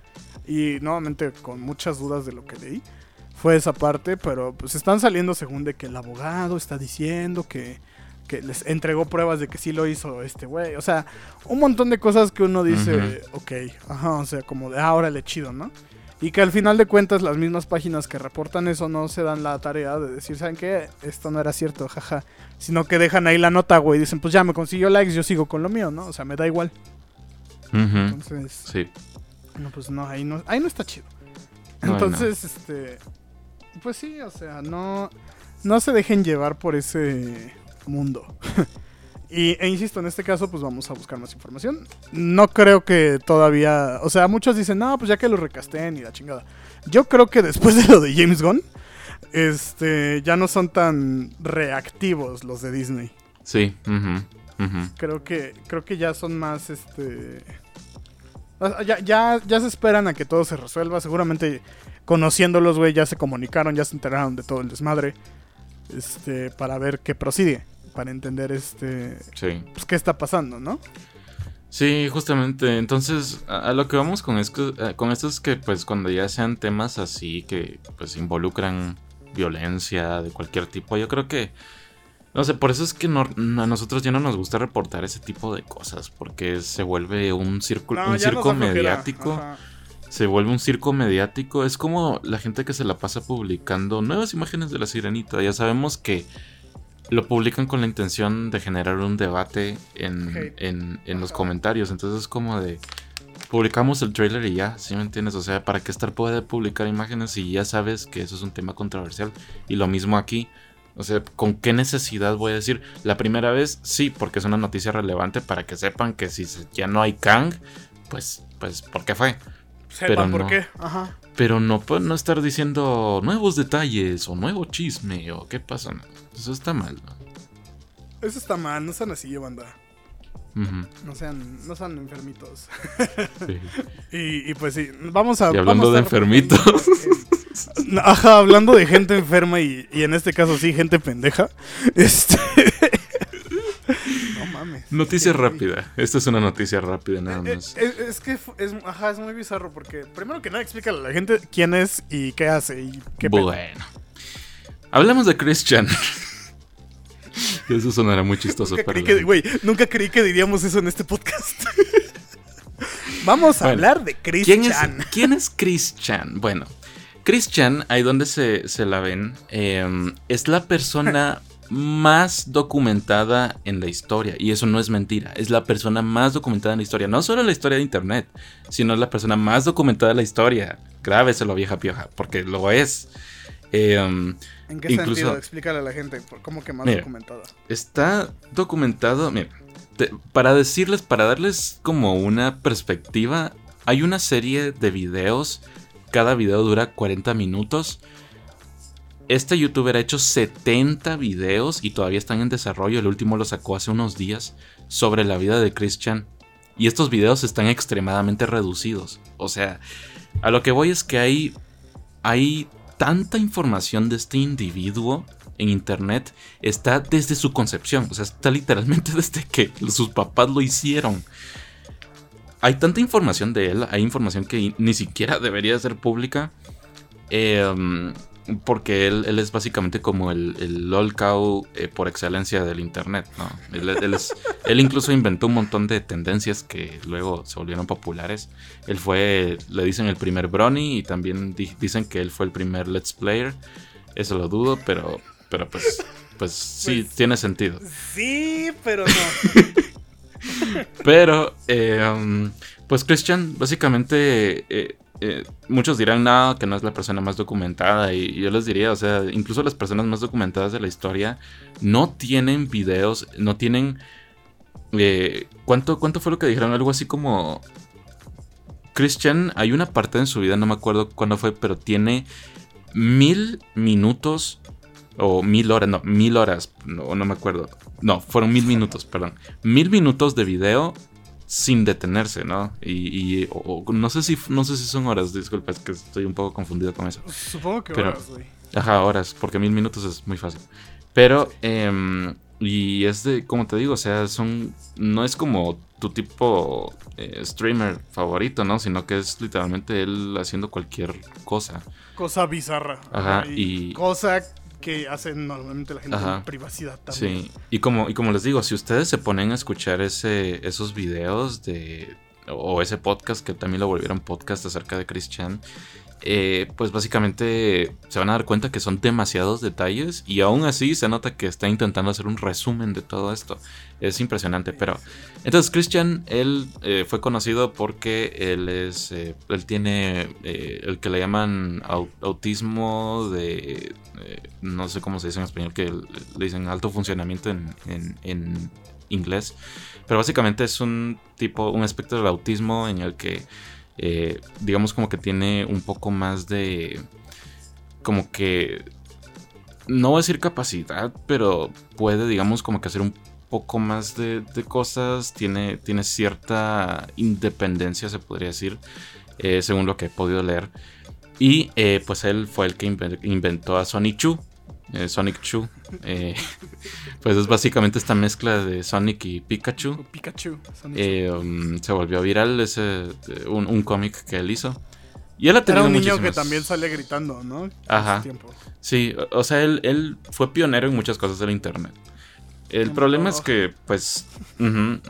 Y nuevamente con muchas dudas de lo que leí. Fue esa parte, pero pues están saliendo según de que el abogado está diciendo que, que les entregó pruebas de que sí lo hizo este güey. O sea, un montón de cosas que uno dice, ok, ajá, o sea, como de ahora le chido, ¿no? Y que al final de cuentas las mismas páginas que reportan eso no se dan la tarea de decir, ¿saben qué? Esto no era cierto, jaja. Sino que dejan ahí la nota, güey, dicen, pues ya me consiguió likes, yo sigo con lo mío, ¿no? O sea, me da igual. Entonces, Sí. no, pues no, ahí no, ahí no está chido. No, Entonces, este, pues sí, o sea, no, no se dejen llevar por ese mundo. y, e insisto, en este caso, pues vamos a buscar más información. No creo que todavía, o sea, muchos dicen, no, pues ya que lo recasten y la chingada. Yo creo que después de lo de James Gunn, este, ya no son tan reactivos los de Disney. Sí. ujú. Creo que, creo que ya son más, este... Ya, ya, ya se esperan a que todo se resuelva. Seguramente conociéndolos, güey, ya se comunicaron, ya se enteraron de todo el desmadre. Este, para ver qué prosigue. Para entender, este, Sí. pues qué está pasando, ¿no? Sí, justamente. Entonces, a, a lo que vamos con, esto, eh, con esto es que, pues, cuando ya sean temas así que, pues, involucran violencia de cualquier tipo, yo creo que, no sé, por eso es que no- a nosotros ya no nos gusta reportar ese tipo de cosas, porque se vuelve un círculo, No, un circo mediático. Ajá. Se vuelve un circo mediático. Es como la gente que se la pasa publicando nuevas imágenes de la sirenita. Ya sabemos que lo publican con la intención de generar un debate en, en- en los comentarios. Entonces es como de... Publicamos el trailer y ya, ¿sí me entiendes? O sea, ¿para qué estar puede publicar imágenes si ya sabes que eso es un tema controversial? Y lo mismo aquí. O sea, ¿con qué necesidad voy a decir? La primera vez, sí, porque es una noticia relevante para que sepan que si ya no hay Kang, pues, pues, ¿por qué fue? Sepan Pero por no. qué. Ajá. Pero no pueden no estar diciendo nuevos detalles o nuevo chisme o qué pasa. Eso está mal. ¿no? Eso está mal, no sean así, banda. Ujú, No sean, no sean enfermitos. sí. Y, y pues sí, vamos a. Y hablando vamos a de enfermitos. en- Ajá, hablando de gente enferma y, y en este caso sí, gente pendeja. Este. Mames. Noticia rápida. Esta es una noticia rápida nada Eh, más. eh, es que es, ajá, es muy bizarro porque primero que nada explícale a la gente quién es y qué hace y qué. Bueno. Hablamos de Christian. Eso sonará muy chistoso Nunca creí, que, nunca creí que diríamos eso en este podcast. Vamos a Bueno, hablar de Chris ¿Quién es, Chan. ¿Quién es Chris Chan? Bueno, Chris Chan, ahí donde se, se la ven, eh, es la persona más documentada en la historia. Y eso no es mentira. Es la persona más documentada en la historia. No solo en la historia de Internet, sino es la persona más documentada en la historia. Grábeselo, vieja pioja, porque lo es. Eh, ¿En qué incluso- sentido? Explícale a la gente cómo que más Mira. documentada. Está documentado, mira, te- para decirles, para darles como una perspectiva, hay una serie de videos, cada video dura 40 minutos. Este youtuber ha hecho 70 videos y todavía están en desarrollo, el último lo sacó hace unos días. sobre la vida de Christian. Y estos videos están extremadamente reducidos. O sea, a lo que voy es que hay, hay tanta información de este individuo en internet. Está desde su concepción. O sea, está literalmente desde que sus papás lo hicieron. Hay tanta información de él. Hay información que ni siquiera debería ser pública. Eh, porque él, es básicamente como el, el LOL cow eh, por excelencia del internet, ¿no? Él, incluso inventó un montón de tendencias que luego se volvieron populares. Él fue, le dicen el primer Brony y también dicen que él fue el primer Let's Player. Eso lo dudo, pero, pero pues, pues sí, pues, tiene sentido. Sí, pero no. pero, eh, um, pues Christian básicamente... Eh, eh, muchos dirán, no, que no es la persona más documentada. Y yo les diría, o sea, incluso las personas más documentadas de la historia no tienen videos, no tienen... Eh, ¿cuánto, ¿Cuánto fue lo que dijeron? Algo así como... Christian, hay una parte en su vida, no me acuerdo cuándo fue, pero tiene mil minutos o mil horas, no, mil horas, no, no me acuerdo. No, fueron mil minutos, perdón. Mil minutos de video sin detenerse, ¿no? Y, no sé si no sé si son horas, disculpa, es que estoy un poco confundido con eso. Supongo que horas, güey. Ajá, horas, porque mil minutos es muy fácil. Pero, eh, y es de, como te digo, o sea, son, no es como tu tipo eh, streamer favorito, ¿no? Sino que es literalmente él haciendo cualquier cosa. Cosa bizarra. Ajá, y... Cosa que hacen normalmente la gente en privacidad también. Sí, y como, y como les digo, si ustedes se ponen a escuchar ese, esos videos de, o ese podcast, que también lo volvieron podcast acerca de Christian, eh, pues básicamente se van a dar cuenta que son demasiados detalles y aún así se nota que está intentando hacer un resumen de todo esto. Es impresionante, pero... Entonces Christian, él eh, fue conocido porque él es... Eh, él tiene el que le llaman autismo de... no sé cómo se dice en español, que le dicen alto funcionamiento en, en inglés. Pero básicamente es un tipo, un aspecto del autismo en el que eh, digamos como que tiene un poco más de... Como que... No voy a decir capacidad, pero puede, digamos, como que hacer un poco más de, cosas. Tiene, tiene cierta independencia, se podría decir, eh, según lo que he podido leer. Y eh, pues él fue el que inventó a Sonic Chu, Sonic Chu. pues es básicamente esta mezcla de Sonic y Pikachu. Pikachu. Eh, um, se volvió viral ese un, un cómic que él hizo. Y él ha Era un niño que también sale gritando, ¿no? Ajá. Sí, o sea, él, él, fue pionero en muchas cosas del internet. El problema es que, pues,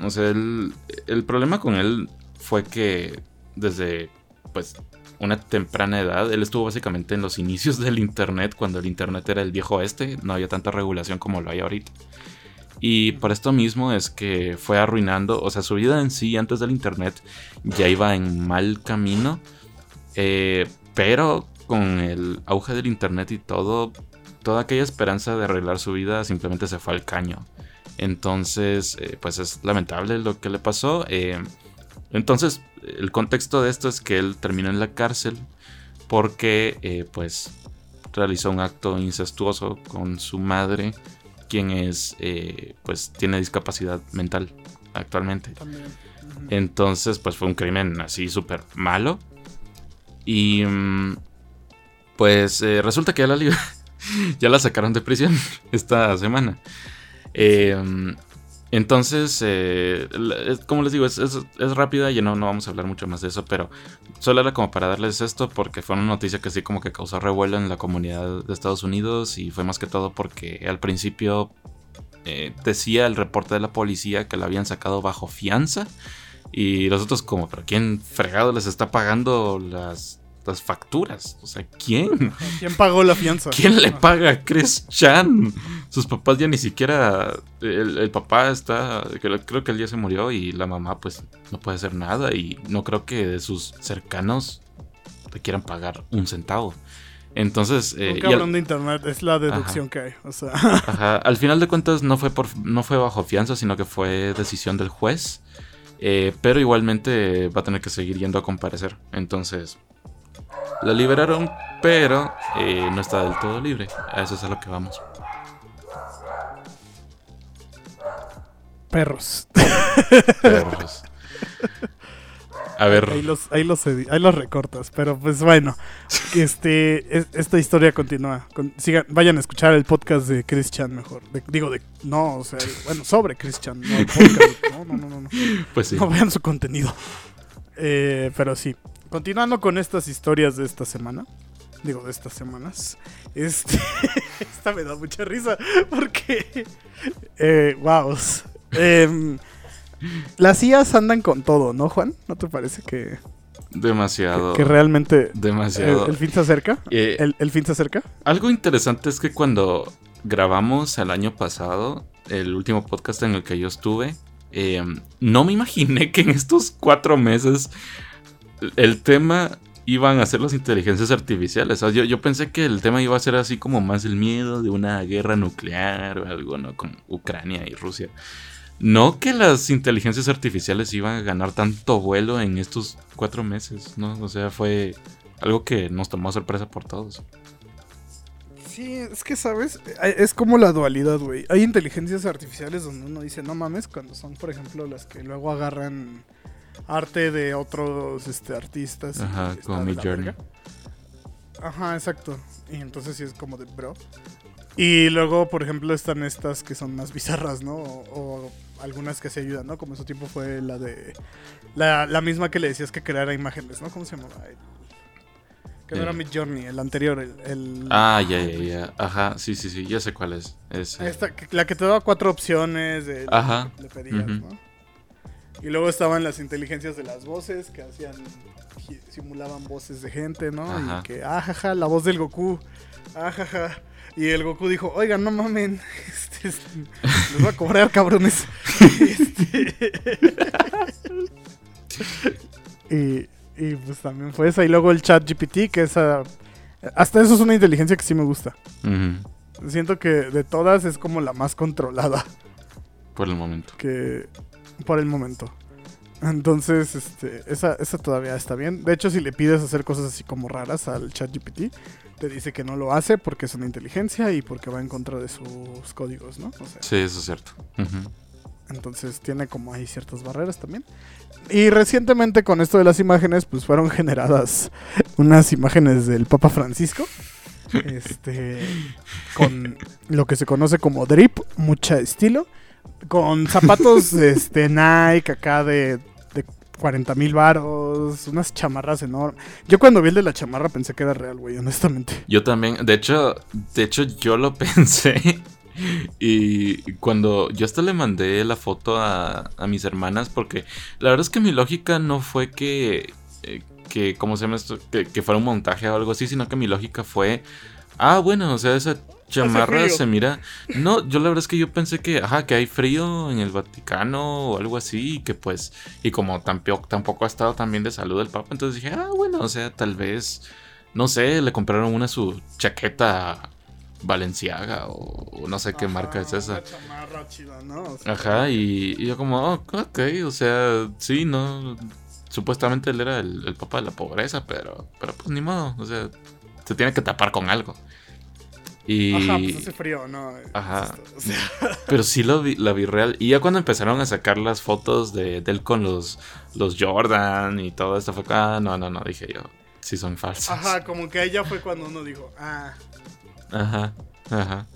o sea, el, el problema con él fue que desde, pues, una temprana edad. Él estuvo básicamente en los inicios del Internet, cuando el Internet era el viejo este, no había tanta regulación como lo hay ahorita. Y por esto mismo es que fue arruinando, o sea, su vida en sí antes del Internet ya iba en mal camino, eh, pero con el auge del Internet y todo, toda aquella esperanza de arreglar su vida simplemente se fue al caño. Entonces, eh, pues es lamentable lo que le pasó. Eh, entonces, el contexto de esto es que él terminó en la cárcel porque, eh, pues, realizó un acto incestuoso con su madre, quien es, eh, pues, tiene discapacidad mental actualmente. Entonces, pues, fue un crimen así súper malo. Y, mm, pues, eh, resulta que ya la, ya la sacaron de prisión esta semana. Eh, entonces, eh, como les digo, es, rápida y no, no vamos a hablar mucho más de eso, pero solo era como para darles esto porque fue una noticia que sí como que causó revuelo en la comunidad de Estados Unidos y fue más que todo porque al principio eh, decía el reporte de la policía que la habían sacado bajo fianza y los otros como, pero ¿quién fregado les está pagando las las facturas. O sea, ¿quién? ¿Quién pagó la fianza? ¿Quién le paga a Chris Chan? Sus papás ya ni siquiera. El, papá está. Creo que el día se murió y la mamá, pues, no puede hacer nada. Y no creo que de sus cercanos le quieran pagar un centavo. Entonces. Eh, cabrón de internet, es la deducción que hay. O sea. Ajá. Al final de cuentas, no fue, por, no fue bajo fianza, sino que fue decisión del juez. Eh, pero igualmente va a tener que seguir yendo a comparecer. Entonces, la liberaron, pero eh, no está del todo libre. A eso es a lo que vamos. Perros. Perros. A ver. Ahí los, ahí los, ahí los recortas, pero pues bueno. Este, es- esta historia continúa. Con- sigan, vayan a escuchar el podcast de Christian mejor. De- digo, de, no, o sea, el- bueno, sobre Christian, no el podcast. No, no, no, no. no. Pues sí. No vean su contenido. Eh, pero sí. Continuando con estas historias de esta semana. Digo, de estas semanas. Este. esta me da mucha risa. Porque. Eh, wow. Em, las IAs andan con todo, ¿no, Juan? ¿No te parece que, Demasiado. que realmente el, Demasiado. el fin se acerca? Eh, ¿El, el fin se acerca? Algo interesante es que cuando grabamos el año pasado, el último podcast en el que yo estuve, eh, no me imaginé que en estos cuatro meses el tema iban a ser las inteligencias artificiales. O sea, yo, yo pensé que el tema iba a ser así como más el miedo de una guerra nuclear o algo, ¿no? Con Ucrania y Rusia. No que las inteligencias artificiales iban a ganar tanto vuelo en estos cuatro meses, ¿no? O sea, fue algo que nos tomó sorpresa por todos. Sí, es que, ¿sabes? Es como la dualidad, güey. Hay inteligencias artificiales donde uno dice, no mames, cuando son, por ejemplo, las que luego agarran arte de otros este, artistas. Ajá, como Midjourney. verga. Ajá, exacto. Y entonces sí es como de bro. Y luego, por ejemplo, están estas que son más bizarras, ¿no? O, o algunas que se ayudan, ¿no? Como en su tiempo fue la de... La, la misma que le decías que creara imágenes, ¿no? ¿Cómo se llamaba? El- que no era Eh. Midjourney, el anterior, el... el- Ah, ya, ya, ya. Ajá, sí, sí, sí, ya sé cuál es. Es, eh, Esta, que- la que te daba cuatro opciones de Ajá. que le pedías. ¿no? Y luego estaban las inteligencias de las voces que hacían simulaban voces de gente, ¿no? Ajá. Y que ajaja, la voz del Goku. Ajaja. Y el Goku dijo, "Oigan, no mamen, este, es- les voy a cobrar, cabrones." Este- y, y pues también fue esa y luego el Chat GPT, que esa hasta eso es una inteligencia que sí me gusta. Siento que de todas es como la más controlada por el momento. que por el momento. Entonces, este, esa, esa todavía está bien. De hecho, si le pides hacer cosas así como raras al chat GPT, te dice que no lo hace porque es una inteligencia y porque va en contra de sus códigos, ¿no? O sea, Sí, eso es cierto. Entonces tiene como ahí ciertas barreras también. Y recientemente con esto de las imágenes, pues fueron generadas unas imágenes del Papa Francisco. Este, con lo que se conoce como drip, mucha estilo. Con zapatos este, Nike acá de, de 40 mil varos, unas chamarras enormes. Yo cuando vi el de la chamarra pensé que era real, güey, honestamente. Yo también, de hecho, de hecho yo lo pensé y cuando yo hasta le mandé la foto a, a mis hermanas porque la verdad es que mi lógica no fue que, eh, que ¿cómo se llama esto? Que, que fuera un montaje o algo así, sino que mi lógica fue, ah, bueno, o sea, esa chamarra se mira... No, yo la verdad es que yo pensé que, ajá, que hay frío en el Vaticano o algo así y que pues, y como tampoco, tampoco ha estado tan bien de salud el Papa, entonces dije, ah, bueno, o sea, tal vez no sé, le compraron una su chaqueta Valenciaga o, o no sé qué marca es esa. Chamarra chida, ¿no? O sea, Ajá, y, y yo como, oh, ok, o sea, sí, no, supuestamente él era el, el papá de la pobreza, pero, pero pues ni modo, o sea, se tiene que tapar con algo. Y... Ajá, pues hace frío, ¿no? Ajá. O sea, Pero sí lo vi, la vi real. Y ya cuando empezaron a sacar las fotos de, de él con los, los Jordan y todo esto, fue ah, no, no, no, dije yo, sí son falsas. Ajá, como que ya fue cuando uno dijo, ah, Ajá, ajá.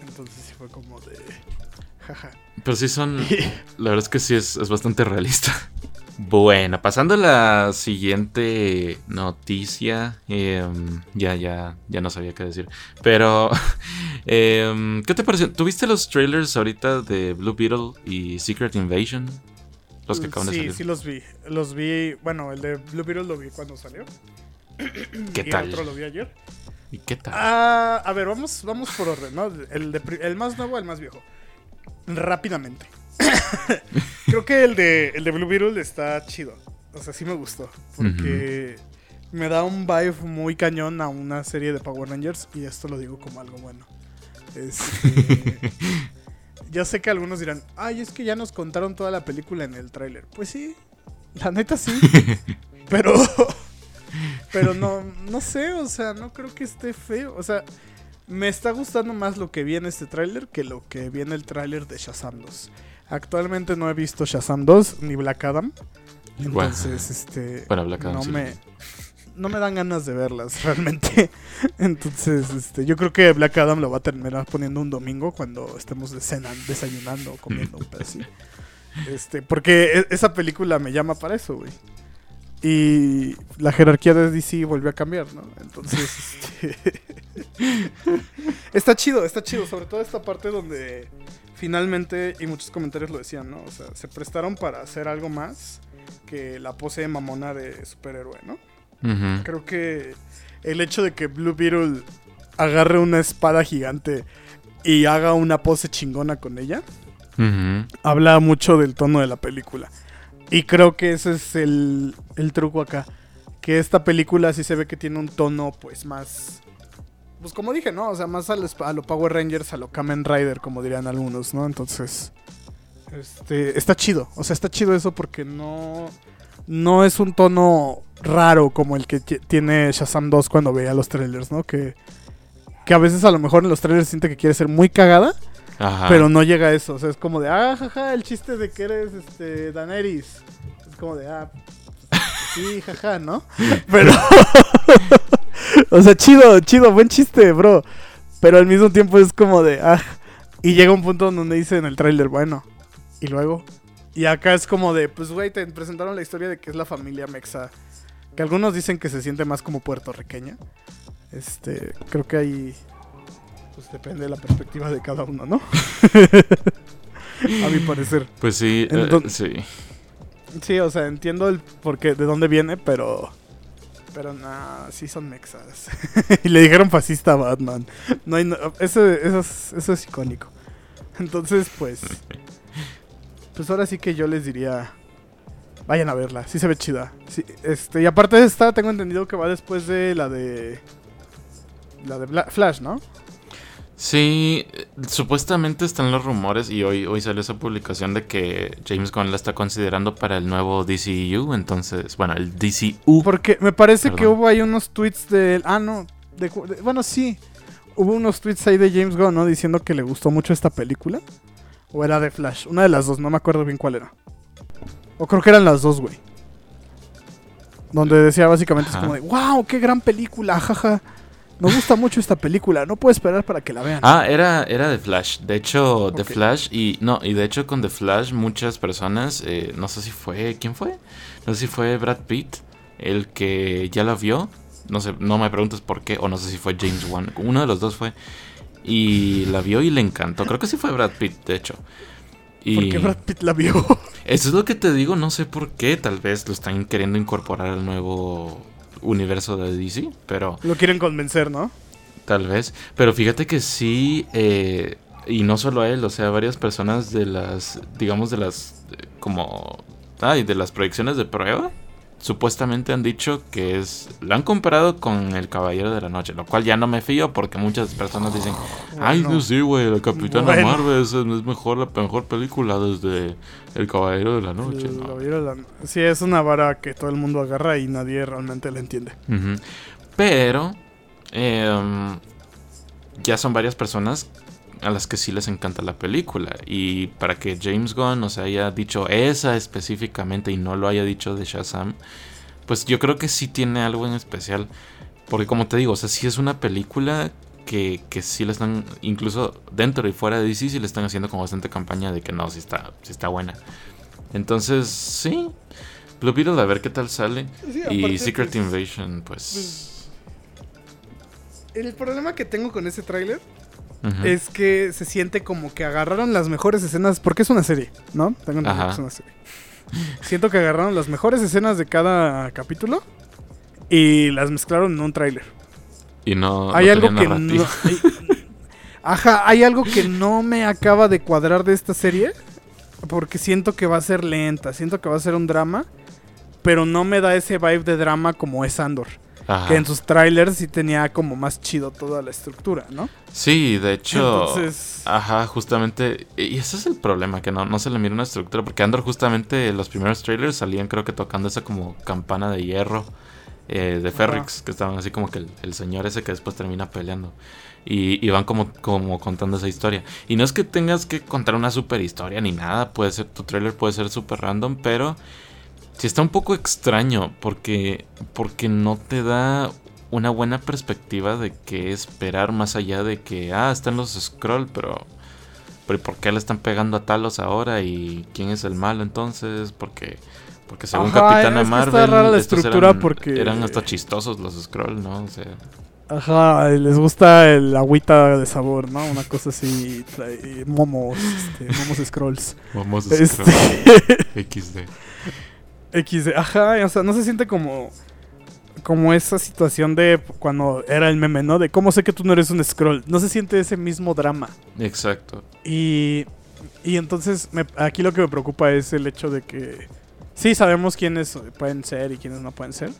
entonces sí fue como de, jaja. Pero sí son. La verdad es que sí es, es bastante realista. Bueno, pasando a la siguiente noticia. em, ya, ya, ya no sabía qué decir. Pero. em, ¿Qué te pareció? ¿Tuviste los trailers ahorita de Blue Beetle y Secret Invasion? Los que acaban de sí, salir. sí los vi. Los vi, bueno, el de Blue Beetle lo vi cuando salió. ¿Qué y tal? el otro lo vi ayer. ¿Y qué tal? Ah, a ver, vamos, vamos por orden, ¿no? El, de el más nuevo, el más viejo. Rápidamente. Creo que el de, el de Blue Beetle está chido. O sea, sí me gustó. Porque me da un vibe muy cañón a una serie de Power Rangers. Y esto lo digo como algo bueno. Este, ya sé que algunos dirán, ay, es que ya nos contaron toda la película en el tráiler. Pues sí, la neta sí. pero, pero no, no sé, o sea, no creo que esté feo. O sea, Me está gustando más lo que vi en este tráiler que lo que vi en el tráiler de Shazam 2. Actualmente no he visto Shazam 2 ni Black Adam. Entonces, este. Bueno, Black Adam no sí. me. No me dan ganas de verlas, realmente. Entonces, este, yo creo que Black Adam lo va a terminar poniendo un domingo cuando estemos de cena, desayunando o comiendo un pedacito. Este, porque e- esa película me llama para eso, güey. Y la jerarquía de DC volvió a cambiar, ¿no? Entonces, este... está chido, está chido. Sobre todo esta parte donde finalmente, y muchos comentarios lo decían, ¿no? O sea, se prestaron para hacer algo más que la pose mamona de superhéroe, ¿no? Creo que el hecho de que Blue Beetle agarre una espada gigante y haga una pose chingona con ella, Ujú. habla mucho del tono de la película. Y creo que ese es el, el truco acá. Que esta película sí se ve que tiene un tono pues más... Pues como dije, ¿no? O sea, más a los- a lo Power Rangers, a lo Kamen Rider, como dirían algunos, ¿no? Entonces... Este, está chido. O sea, está chido eso porque no... No es un tono raro como el que ti- tiene Shazam 2 cuando veía los trailers, ¿no? Que, que a veces a lo mejor en los trailers siente que quiere ser muy cagada. Ajá. Pero no llega a eso. O sea, es como de, ah, jaja, el chiste de que eres este Daenerys. Es como de, ah, pues, sí, jaja, ¿no? Pero, o sea, chido, chido, buen chiste, bro. Pero al mismo tiempo es como de, ah. Y llega un punto donde dice en el tráiler, bueno, y luego. Y acá es como de, pues, güey, te presentaron la historia de que es la familia Mexa. Que algunos dicen que se siente más como puertorriqueña. Este, creo que ahí pues depende de la perspectiva de cada uno, ¿no? A mi parecer. Pues sí, eh, sí. Sí, o sea, entiendo el porqué, de dónde viene, pero... Pero nada, sí son mexas. y le dijeron fascista a Batman. No hay, no- eso, eso, es, eso es icónico. Entonces, pues... Pues ahora sí que yo les diría... Vayan a verla, sí se ve chida. Sí, este, y aparte de esta, tengo entendido que va después de la de... La de Flash, ¿no? Sí, supuestamente están los rumores y hoy, hoy salió esa publicación de que James Gunn la está considerando para el nuevo DCU, entonces, bueno, el DCU. Porque me parece que hubo ahí unos tweets de... Ah, no. de- de- bueno, sí. Hubo unos tweets ahí de James Gunn, ¿no? Diciendo que le gustó mucho esta película. O era de Flash. Una de las dos, no me acuerdo bien cuál era. O creo que eran las dos, güey. Donde decía básicamente es como de... ¡Wow! ¡Qué gran película! Jaja. Me gusta mucho esta película. No puedo esperar para que la vean. Ah, era, era de Flash. De hecho, Ok. Flash y no, y de hecho con The Flash muchas personas, eh, no sé si fue, ¿quién fue? No sé si fue Brad Pitt, el que ya la vio. No sé, no me preguntes por qué, o no sé si fue James Wan. Uno de los dos fue. Y la vio y le encantó. Creo que sí fue Brad Pitt, de hecho. Y Porque Brad Pitt la vio. eso es lo que te digo, no sé por qué. Tal vez lo están queriendo incorporar al nuevo universo de DC, pero Lo quieren convencer, ¿no? Tal vez. Pero fíjate que sí, eh, y no solo a él, o sea, varias personas de las, digamos, de las, eh, como, ay, de las proyecciones de prueba, supuestamente han dicho que es, lo han comparado con El Caballero de la Noche, lo cual ya no me fío porque muchas personas dicen, ay, no sí, güey, la Capitana Bueno. Marvel es, es mejor, la mejor película desde El Caballero de la Noche, El ¿no? Caballero de la- Sí, es una vara que todo el mundo agarra y nadie realmente la entiende. Pero em, ya son varias personas a las que sí les encanta la película. Y para que James Gunn nos haya dicho esa específicamente y no lo haya dicho de Shazam, pues yo creo que sí tiene algo en especial. Porque como te digo, o sea, sí es una película que, que sí le están, incluso dentro y fuera de DC, sí le están haciendo como bastante campaña de que no, sí está, sí está buena. Entonces, sí. Blue Beetle, a ver qué tal sale. Sí, Y Secret pues, Invasion, pues. El problema que tengo con ese tráiler es que se siente como que agarraron las mejores escenas, porque es una serie, ¿no? Tengo entendido que es una serie. Siento que agarraron las mejores escenas de cada capítulo y las mezclaron en un tráiler. Y no. hay no algo que no... hay- Ajá, hay algo que no me acaba de cuadrar de esta serie porque siento que va a ser lenta, siento que va a ser un drama, pero no me da ese vibe de drama como es Andor. Ajá. Que en sus trailers sí tenía como más chido toda la estructura, ¿no? Sí, de hecho. Entonces, Ajá, justamente. Y ese es el problema, que no, no se le mira una estructura. Porque Andor, justamente, los primeros trailers salían, creo que tocando esa como campana de hierro eh, de Ferrix, que estaban así como que el, el señor ese que después termina peleando. Y, y van como, como contando esa historia. Y no es que tengas que contar una super historia ni nada. Puede ser, tu trailer puede ser super random, pero sí está un poco extraño. Porque, porque no te da una buena perspectiva de qué esperar más allá de que, ah, están los scroll, pero, pero ¿por qué le están pegando a Talos ahora? ¿Y quién es el malo entonces? Porque, porque según Ajá, Capitana es que está Marvel, rara la estructura eran, porque- eran hasta chistosos los scroll, ¿no? O sea, Ajá, les gusta el agüita de sabor, ¿no? Una cosa así, trae- momos, este, momos scrolls. vamos Este, XD. X, ajá, o sea, no se siente como como esa situación de cuando era el meme, ¿no? De cómo sé que tú no eres un scroll. No se siente ese mismo drama. Exacto. Y, y entonces me- aquí lo que me preocupa es el hecho de que sí sabemos quiénes pueden ser y quiénes no pueden ser.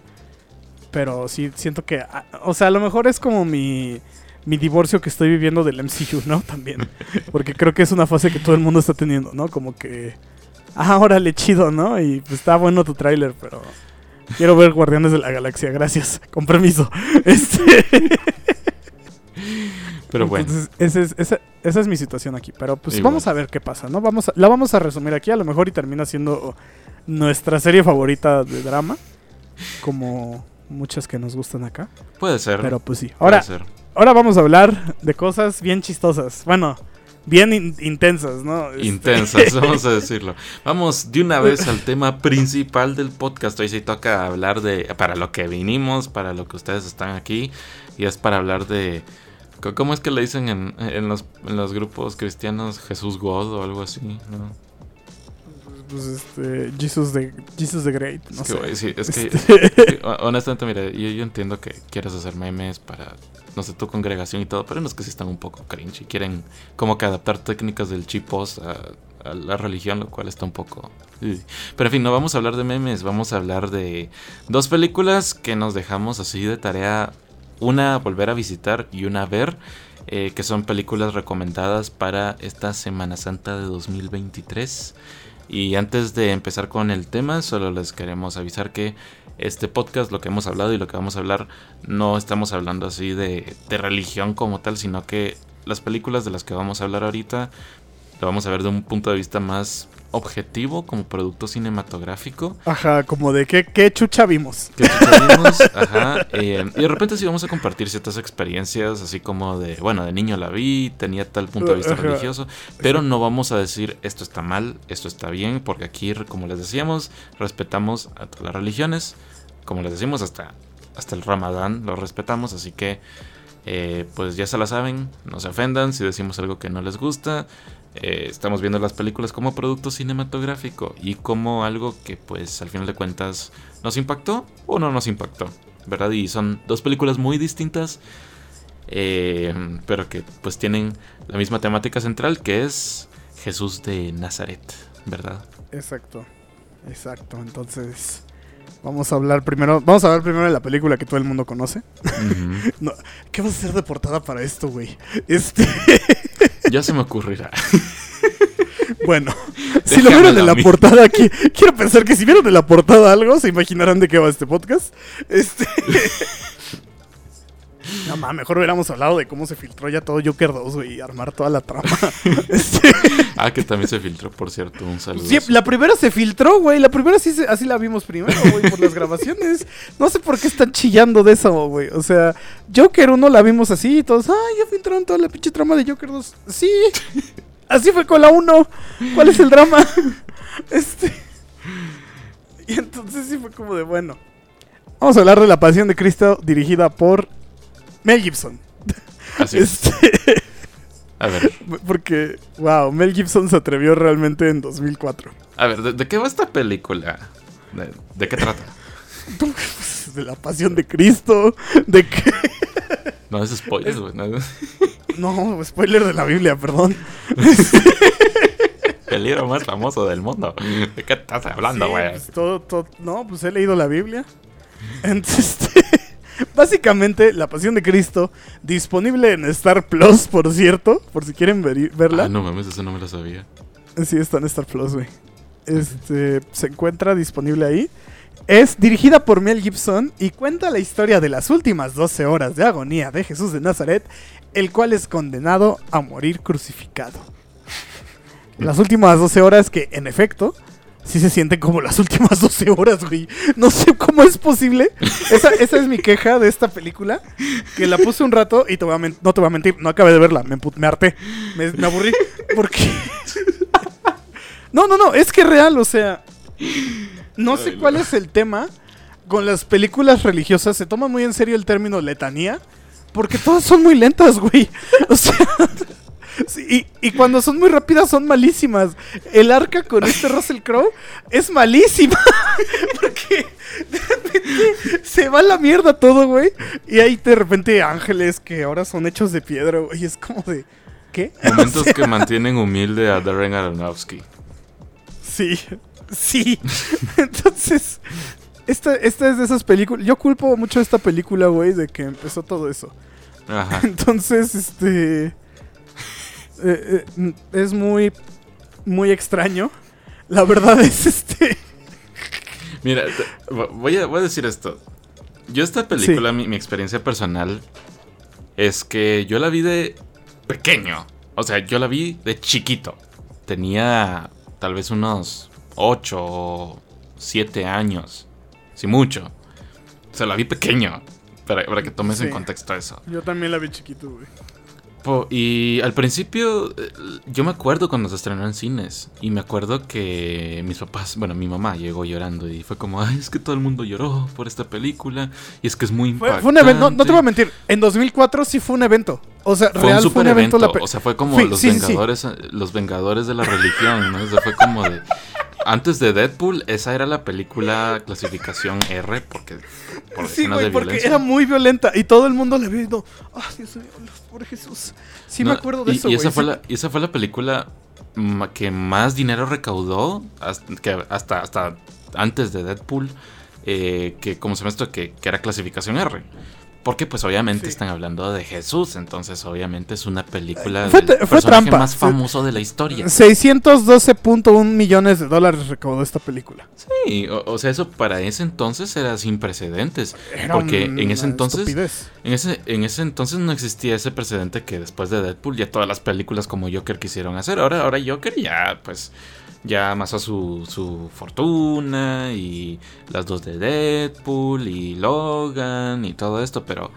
Pero sí siento que, ah, o sea, a lo mejor es como mi, mi divorcio que estoy viviendo del MCU, ¿no? También. Porque creo que es una fase que todo el mundo está teniendo, ¿no? Como que, ah, órale, chido, ¿no? Y pues está bueno tu tráiler, pero quiero ver Guardianes de la Galaxia, gracias. Con permiso. Este... Pero bueno, Entonces, ese es- esa, esa es mi situación aquí. Pero pues Igual. vamos a ver qué pasa, ¿no? Vamos a- la vamos a resumir aquí. A lo mejor y termina siendo nuestra serie favorita de drama. Como muchas que nos gustan acá. puede ser. Pero pues sí. puede Ahora, ser. ahora vamos a hablar de cosas bien chistosas. Bueno, bien in- intensas, ¿no? Este- Intensas, vamos a decirlo. Vamos de una vez al tema principal del podcast. Hoy sí toca hablar de para lo que vinimos, para lo que ustedes están aquí. Y es para hablar de. ¿Cómo es que le dicen en, en los, en los grupos cristianos Jesús God o algo así? ¿no? Pues este. Jesus the, Jesus the Great. No es que, sé. sí, es que, Este- honestamente, mira, yo, yo entiendo que quieres hacer memes para, no sé, tu congregación y todo, pero no es que sí están un poco cringe y quieren como que adaptar técnicas del chipos a, la religión, lo cual está un poco... Pero en fin, no vamos a hablar de memes, vamos a hablar de dos películas que nos dejamos así de tarea, una volver a visitar y una ver, eh, que son películas recomendadas para esta Semana Santa de 2023. Y antes de empezar con el tema, solo les queremos avisar que este podcast, lo que hemos hablado y lo que vamos a hablar, no estamos hablando así de, de religión como tal, sino que las películas de las que vamos a hablar ahorita lo vamos a ver de un punto de vista más objetivo como producto cinematográfico. Ajá, como de qué, qué chucha vimos. Que sucedimos, ajá, eh, y de repente sí vamos a compartir ciertas experiencias, así como de, bueno, de niño la vi, tenía tal punto de vista Ajá. religioso, pero no vamos a decir esto está mal, esto está bien, porque aquí, como les decíamos, respetamos a todas las religiones, como les decimos, hasta, hasta el ramadán lo respetamos, así que, eh, pues ya se la saben, no se ofendan si decimos algo que no les gusta. Eh, estamos viendo las películas como producto cinematográfico y como algo que pues al final de cuentas nos impactó o no nos impactó, ¿verdad? Y son dos películas muy distintas, eh, pero que pues tienen la misma temática central que es Jesús de Nazaret, ¿verdad? Exacto, exacto. Entonces, vamos a hablar primero. Vamos a hablar primero de la película que todo el mundo conoce. ¿Qué vas a hacer de portada para esto, güey? Este, Ya se me ocurrirá. bueno, si lo vieron en la mí. portada aquí, quiero pensar que si vieron en la portada algo, se imaginarán de qué va este podcast. Este. No mames, mejor hubiéramos hablado de cómo se filtró ya todo Joker 2, güey, y armar toda la trama. Este, Ah, que también se filtró, por cierto, un saludo. Sí, la primera se filtró, güey. La primera sí se- así la vimos primero, güey, por las grabaciones. no sé por qué están chillando de eso, güey. O sea, Joker 1 la vimos así y todos, ay, ya filtraron toda la pinche trama de Joker 2. Sí, así fue con la 1. ¿Cuál es el drama? Este. Y entonces sí fue como de bueno. Vamos a hablar de La Pasión de Cristo dirigida por Mel Gibson. Así es. Este, A ver, porque, wow, Mel Gibson se atrevió realmente en 2004. a ver, ¿de, de qué va esta película? ¿De, de qué trata? De La Pasión de Cristo, de que... No es spoiler, güey. no spoiler de la Biblia, perdón. El libro más famoso del mundo. ¿De qué estás hablando, Sí, güey? pues, todo, todo- no, pues he leído la Biblia. Entonces, este, básicamente, La Pasión de Cristo, disponible en Star Plus, por cierto, por si quieren ver- verla. Ah, no mames, eso no me lo sabía. Sí, está en Star Plus, güey. Este, se encuentra disponible ahí. Es dirigida por Mel Gibson y cuenta la historia de las últimas 12 horas de agonía de Jesús de Nazaret el cual es condenado a morir crucificado. Las últimas 12 horas que, en efecto, sí se sienten como las últimas 12 horas, güey. No sé cómo es posible. Esa, esa es mi queja de esta película. Que la puse un rato y te voy a no te voy a mentir, no acabé de verla. Me, harté. Me, me aburrí. Porque... No, no, no. Es que real, o sea... No sé cuál es el tema con las películas religiosas. Se toma muy en serio el término letanía. Porque todas son muy lentas, güey. O sea... sí, y, y cuando son muy rápidas son malísimas. El arca con este Russell Crowe es malísima. Porque de repente se va a la mierda todo, güey. Y hay de repente ángeles que ahora son hechos de piedra, güey. Es como de... ¿Qué? Momentos que mantienen humilde a Darren Aronofsky. Sí, sí. Entonces, esta, esta es de esas películas. Yo culpo mucho a esta película, güey, de que empezó todo eso. Ajá. Entonces, este. Eh, eh, es muy. Muy extraño. La verdad es este. Mira, te- voy a, voy a decir esto. Yo esta película, mi, mi experiencia personal, es que yo la vi de pequeño. O sea, yo la vi de chiquito. Tenía tal vez unos 8 o 7 años. Si mucho. O sea, la vi pequeño. Para, para que tomes en contexto eso. Yo también la vi chiquito, güey. Po- y al principio, eh, yo me acuerdo cuando se estrenó en cines. Y me acuerdo que mis papás, bueno, mi mamá llegó llorando y fue como, ay, es que todo el mundo lloró por esta película. Y es que es muy impactante. fue un evento. No, no te voy a mentir. En 2004 sí fue un evento. O sea, Fue un fue super un evento. evento. la pe- O sea, fue como los sí, sí, sí. vengadores, los vengadores de la religión, ¿no? O sea, fue como de. Antes de Deadpool, esa era la película clasificación R, porque por Sí, güey, de porque violencia. era muy violenta y todo el mundo la vio y no, ah, Dios mío, por Jesús. Sí me acuerdo de y, eso, y güey. esa fue sí. la, y esa fue la película que más dinero recaudó hasta, que hasta, hasta antes de Deadpool, eh, que como se llama esto, que, que era clasificación R. Porque pues obviamente Sí. están hablando de Jesús, entonces obviamente es una película Fue del fue personaje trampa. más famoso de la historia. 612.1 millones de dólares recaudó esta película. Sí, o, o sea, eso para ese entonces era sin precedentes. Era Porque en ese entonces estupidez. En ese, en ese entonces no existía ese precedente que después de Deadpool ya todas las películas como Joker quisieron hacer. Ahora, ahora Joker ya, pues, ya amasó su, su fortuna y las dos de Deadpool y Logan y todo esto, pero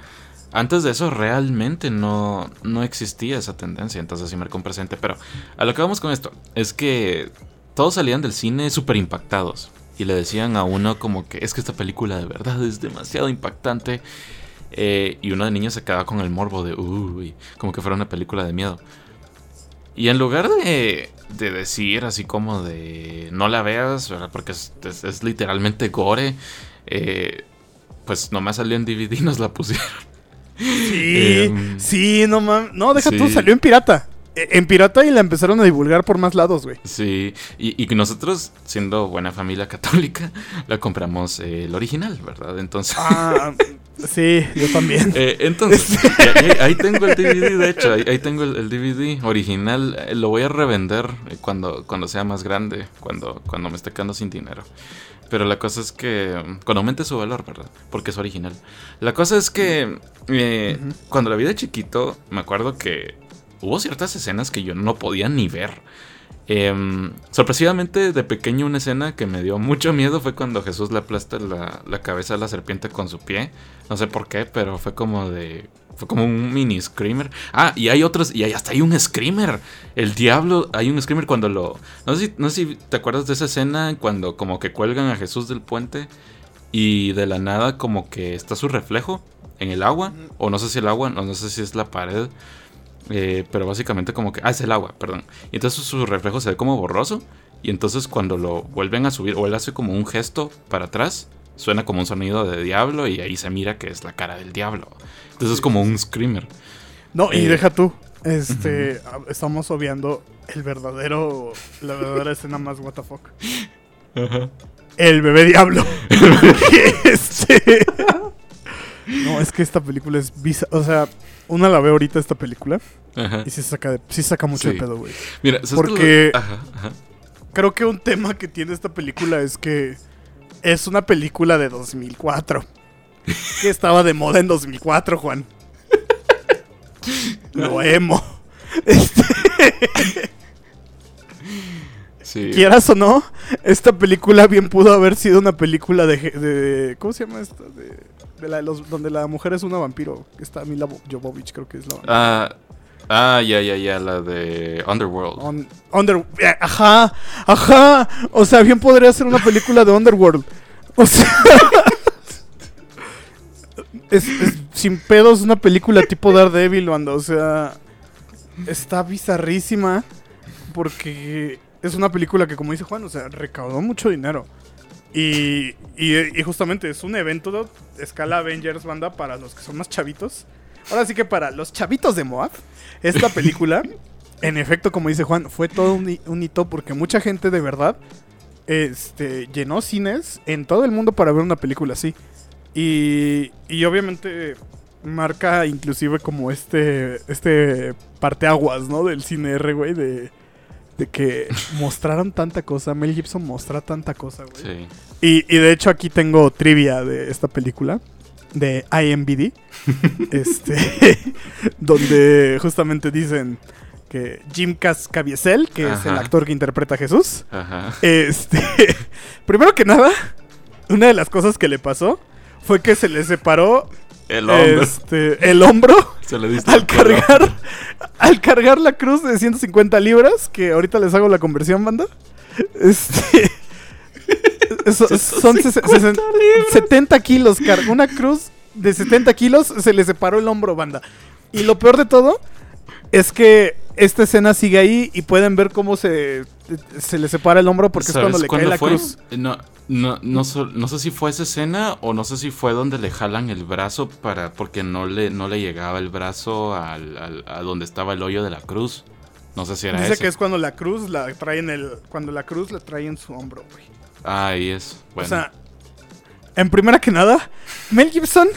antes de eso realmente no, no existía esa tendencia, entonces sí marcó un presente. Pero a lo que vamos con esto es que todos salían del cine súper impactados y le decían a uno como que es que esta película de verdad es demasiado impactante. Eh, y uno de niños se quedaba con el morbo de, uy, como que fuera una película de miedo. Y en lugar de, de decir así como de, no la veas, ¿verdad? porque es, es- es literalmente gore, eh, pues nomás salió en DVD y nos la pusieron. Sí, Em, sí, no mames. No, deja tú, salió en pirata. E- En pirata y la empezaron a divulgar por más lados, güey. Sí, y, nosotros, siendo buena familia católica, la compramos eh, el original, ¿verdad? Entonces... Ah, sí, yo también. Eh, entonces, ahí, ahí tengo el DVD, de hecho, ahí, ahí tengo el, el DVD original. Eh, lo voy a revender eh, cuando, cuando sea más grande, cuando, cuando me esté quedando sin dinero. Pero la cosa es que, cuando aumente su valor, ¿verdad? Porque es original. La cosa es que, eh, cuando la vi de chiquito, me acuerdo que hubo ciertas escenas que yo no podía ni ver. Em, sorpresivamente, de pequeño, una escena que me dio mucho miedo fue cuando Jesús le aplasta la, la cabeza a la serpiente con su pie. No sé por qué, pero fue como de. Fue como un mini screamer. Ah, y hay otros. Y hay, hasta hay un screamer. El diablo. Hay un screamer cuando lo. No sé, si, no sé si te acuerdas de esa escena cuando como que cuelgan a Jesús del puente. Y de la nada como que está su reflejo en el agua. O no sé si el agua, no, no sé si es la pared. Eh, pero básicamente como que... Ah, es el agua, perdón. Y entonces su reflejo se ve como borroso. Y entonces cuando lo vuelven a subir, o él hace como un gesto para atrás, suena como un sonido de diablo y ahí se mira que es la cara del diablo. Entonces es como un screamer. No, y eh, deja tú. Este, estamos obviando el verdadero, la verdadera escena más what the fuck. El bebé diablo. este. No, es que esta película es visa, o sea, una la ve ahorita esta película Ajá. y sí saca, de- sí saca mucho Sí. de pedo, güey. Mira, ¿sabes qué Porque- lo- Ajá, ajá. Creo que un tema que tiene esta película es que es una película de 2004. Que estaba de moda en 2004, Juan. Lo emo. Este, Sí. quieras o no, esta película bien pudo haber sido una película de. de- ¿Cómo se llama esta? De la de los, donde la mujer es una vampiro. Está Mila Jovovich, creo que es la vampiro. Ah, ah, ya, ya, ya, la de Underworld. On- Under, eh, ajá, ajá. O sea, bien podría ser una película de Underworld. O sea, es, es sin pedos una película tipo Daredevil, banda. O sea, está bizarrísima porque es una película que, como dice Juan, o sea, recaudó mucho dinero. Y, y, y justamente es un evento de escala Avengers, banda, para los que son más chavitos. Ahora sí que para los chavitos de Moab, esta película, en efecto, como dice Juan, fue todo un, hi- un hito porque mucha gente de verdad este, llenó cines en todo el mundo para ver una película así. Y, y obviamente marca inclusive como este, este parteaguas, ¿no? Del cine R, güey, de, de que mostraron tanta cosa. Mel Gibson mostra tanta cosa, güey. Sí. Y, y de hecho aquí tengo trivia de esta película de IMBD, este, donde justamente dicen que Jim Caviezel, que es el actor que interpreta a Jesús, Ajá. este, primero que nada, una de las cosas que le pasó fue que se le separó El hombre. este, el hombro Se le diste al cargar al cargar la cruz de 150 libras, que ahorita les hago la conversión, banda. Este son ses- sesen- 70 kilos, car- una cruz de 70 kilos se le separó el hombro, banda. Y lo peor de todo es que esta escena sigue ahí y pueden ver cómo se, se le separa el hombro porque es ¿Sabes cuando le cae la fue? cruz. No, no, no, so- no sé si fue esa escena o no sé si fue donde le jalan el brazo para porque no le, no le llegaba el brazo al, al- a donde estaba el hoyo de la cruz. No sé si era Dice ese. que es cuando la cruz la trae en el cuando la cruz la trae en su hombro, güey. Ah, ahí es. Bueno. O sea, en primera que nada, Mel Gibson,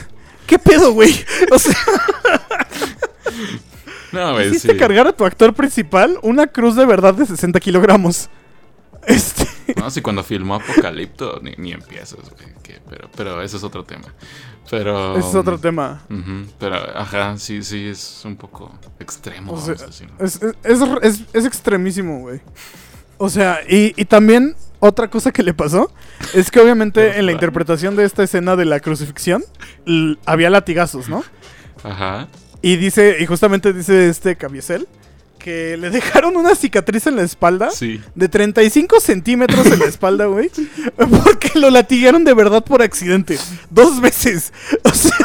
¿qué pedo, güey? O sea, no, güey, hiciste sí. cargar a tu actor principal una cruz de verdad de 60 kilogramos. Este. No, si cuando filmó Apocalipto ni, ni empiezas, güey. que- Pero, pero ese es otro tema. Pero. Ese es otro tema. ujú, pero, ajá, sí, sí, es un poco extremo. O sea. Es, es, es- es- es extremísimo, güey. O sea, y, y también otra cosa que le pasó es que obviamente en la interpretación de esta escena de la crucifixión había latigazos, ¿no? Ajá. Y dice, y justamente dice este Caviezel que le dejaron una cicatriz en la espalda Sí. de 35 centímetros en la espalda, güey. Porque lo latiguearon de verdad por accidente. Dos veces. O sea,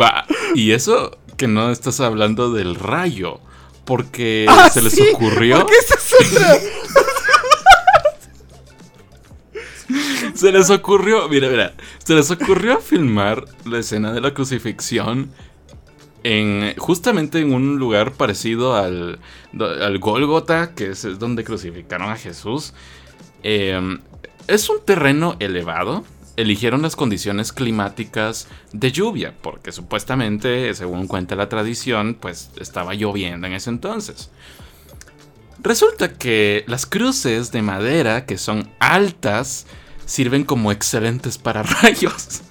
Va. Y eso que no estás hablando del rayo. Porque ah, se les sí, ocurrió. Porque esa es otra. Se les ocurrió. Mira, mira. Se les ocurrió filmar la escena de la crucifixión. En, justamente en un lugar parecido al, al Gólgota, que es donde crucificaron a Jesús. Eh, es un terreno elevado. Eligieron las condiciones climáticas de lluvia, porque supuestamente, según cuenta la tradición, pues estaba lloviendo en ese entonces. Resulta que las cruces de madera, que son altas, sirven como excelentes para rayos.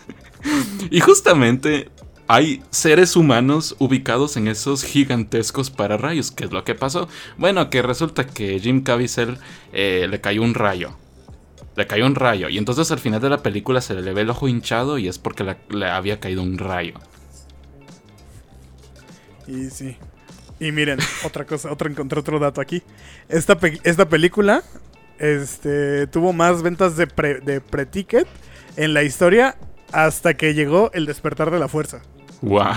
y justamente hay seres humanos ubicados en esos gigantescos pararrayos. ¿Qué es lo que pasó? Bueno, que resulta que Jim Caviezel eh, le cayó un rayo. Le cayó un rayo. Y entonces al final de la película se le ve el ojo hinchado y es porque le, había caído un rayo. Y sí. Y miren, otra cosa, otro encontré otro dato aquí. Esta, esta película este, tuvo más ventas de pre-ticket en la historia hasta que llegó El despertar de la fuerza. ¡Wow!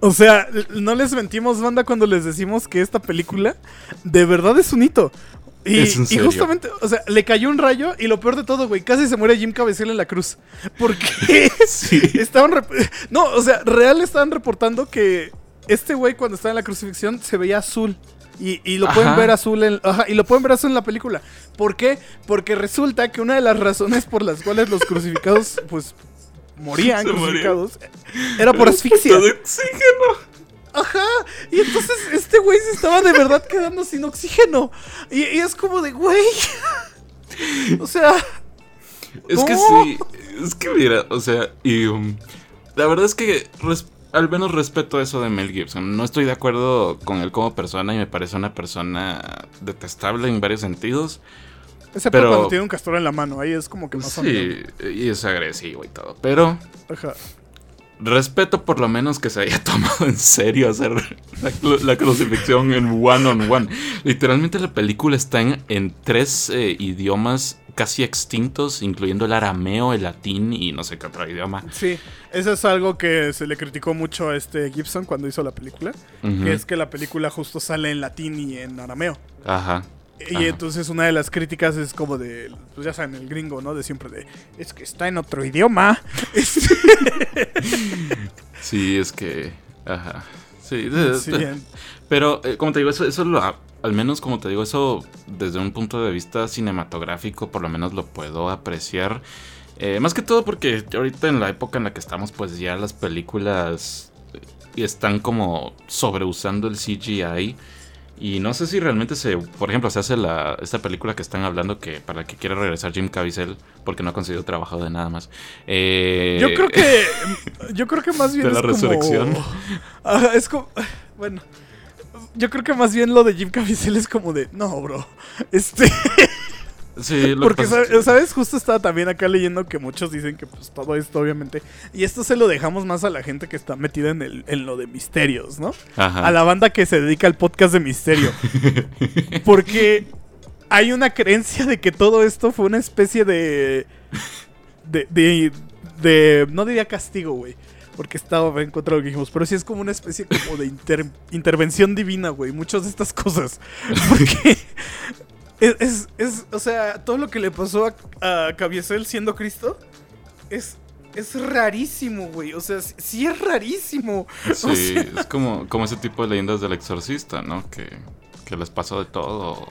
O sea, no les mentimos, banda, cuando les decimos que esta película de verdad es un hito. Y, ¿Es en y justamente, o sea, le cayó un rayo y lo peor de todo, güey, casi se muere Jim Cabecel en la cruz. Porque Sí. estaban... No, o sea, real estaban reportando que este güey cuando estaba en la crucifixión se veía azul. Y, y lo pueden ver azul en, ajá, y lo pueden ver azul en la película. ¿Por qué? Porque resulta que una de las razones por las cuales los crucificados, pues, morían Se morían. crucificados era por asfixia. De oxígeno. Ajá. Y entonces este güey se estaba de verdad quedando sin oxígeno. Y, y es como de, güey. O sea, Es que sí, es que mira, o sea, y um, la verdad es que res- al menos respeto eso de Mel Gibson. No estoy de acuerdo con él como persona y me parece una persona detestable en varios sentidos. Excepto Pero- cuando tiene un castor en la mano, ahí es como que más Sí, y es agresivo y todo. Pero Ajá. respeto por lo menos que se haya tomado en serio hacer la, la crucifixión en one on one. Literalmente la película está en, en tres eh, idiomas casi extintos, incluyendo el arameo, el latín y no sé qué otro idioma. Sí, eso es algo que se le criticó mucho a este Gibson cuando hizo la película, Ujú. que es que la película justo sale en latín y en arameo. Ajá. Y Ajá. entonces una de las críticas es como de, pues ya saben, el gringo, ¿no? De siempre de, es que está en otro idioma. Sí, es que. Ajá. Sí, Sí, pero eh, como te digo, eso, eso lo, al menos como te digo, eso desde un punto de vista cinematográfico, por lo menos lo puedo apreciar. Eh, más que todo porque ahorita en la época en la que estamos, pues ya las películas eh, están como sobreusando el CGI. Y no sé si realmente se, por ejemplo, se hace la, esta película que están hablando que para la que quiere regresar Jim Caviezel porque no ha conseguido trabajo de nada más. Eh, Yo creo que, yo creo que más bien De la es como- resurrección. Ajá, es como, bueno, yo creo que más bien lo de Jim Caviezel es como de, no, bro, este... Sí, lo que Porque, ¿sabes? Justo estaba también acá leyendo que muchos dicen que pues todo esto, obviamente. Y esto se lo dejamos más a la gente que está metida en, el, en lo de misterios, ¿no? Ajá. A la banda que se dedica al podcast de misterio. Porque hay una creencia de que todo esto fue una especie de. de. de. de- no diría castigo, güey. Porque estaba en contra de lo que dijimos. Pero sí es como una especie como de inter- intervención divina, güey. Muchas de estas cosas. Porque. Es, es, es- o sea, todo lo que le pasó a, a Caviezel siendo Cristo es, es rarísimo, güey. O sea, sí, sí es rarísimo. Sí, O sea- es como, como ese tipo de leyendas del exorcista, ¿no? Que, que les pasó de todo.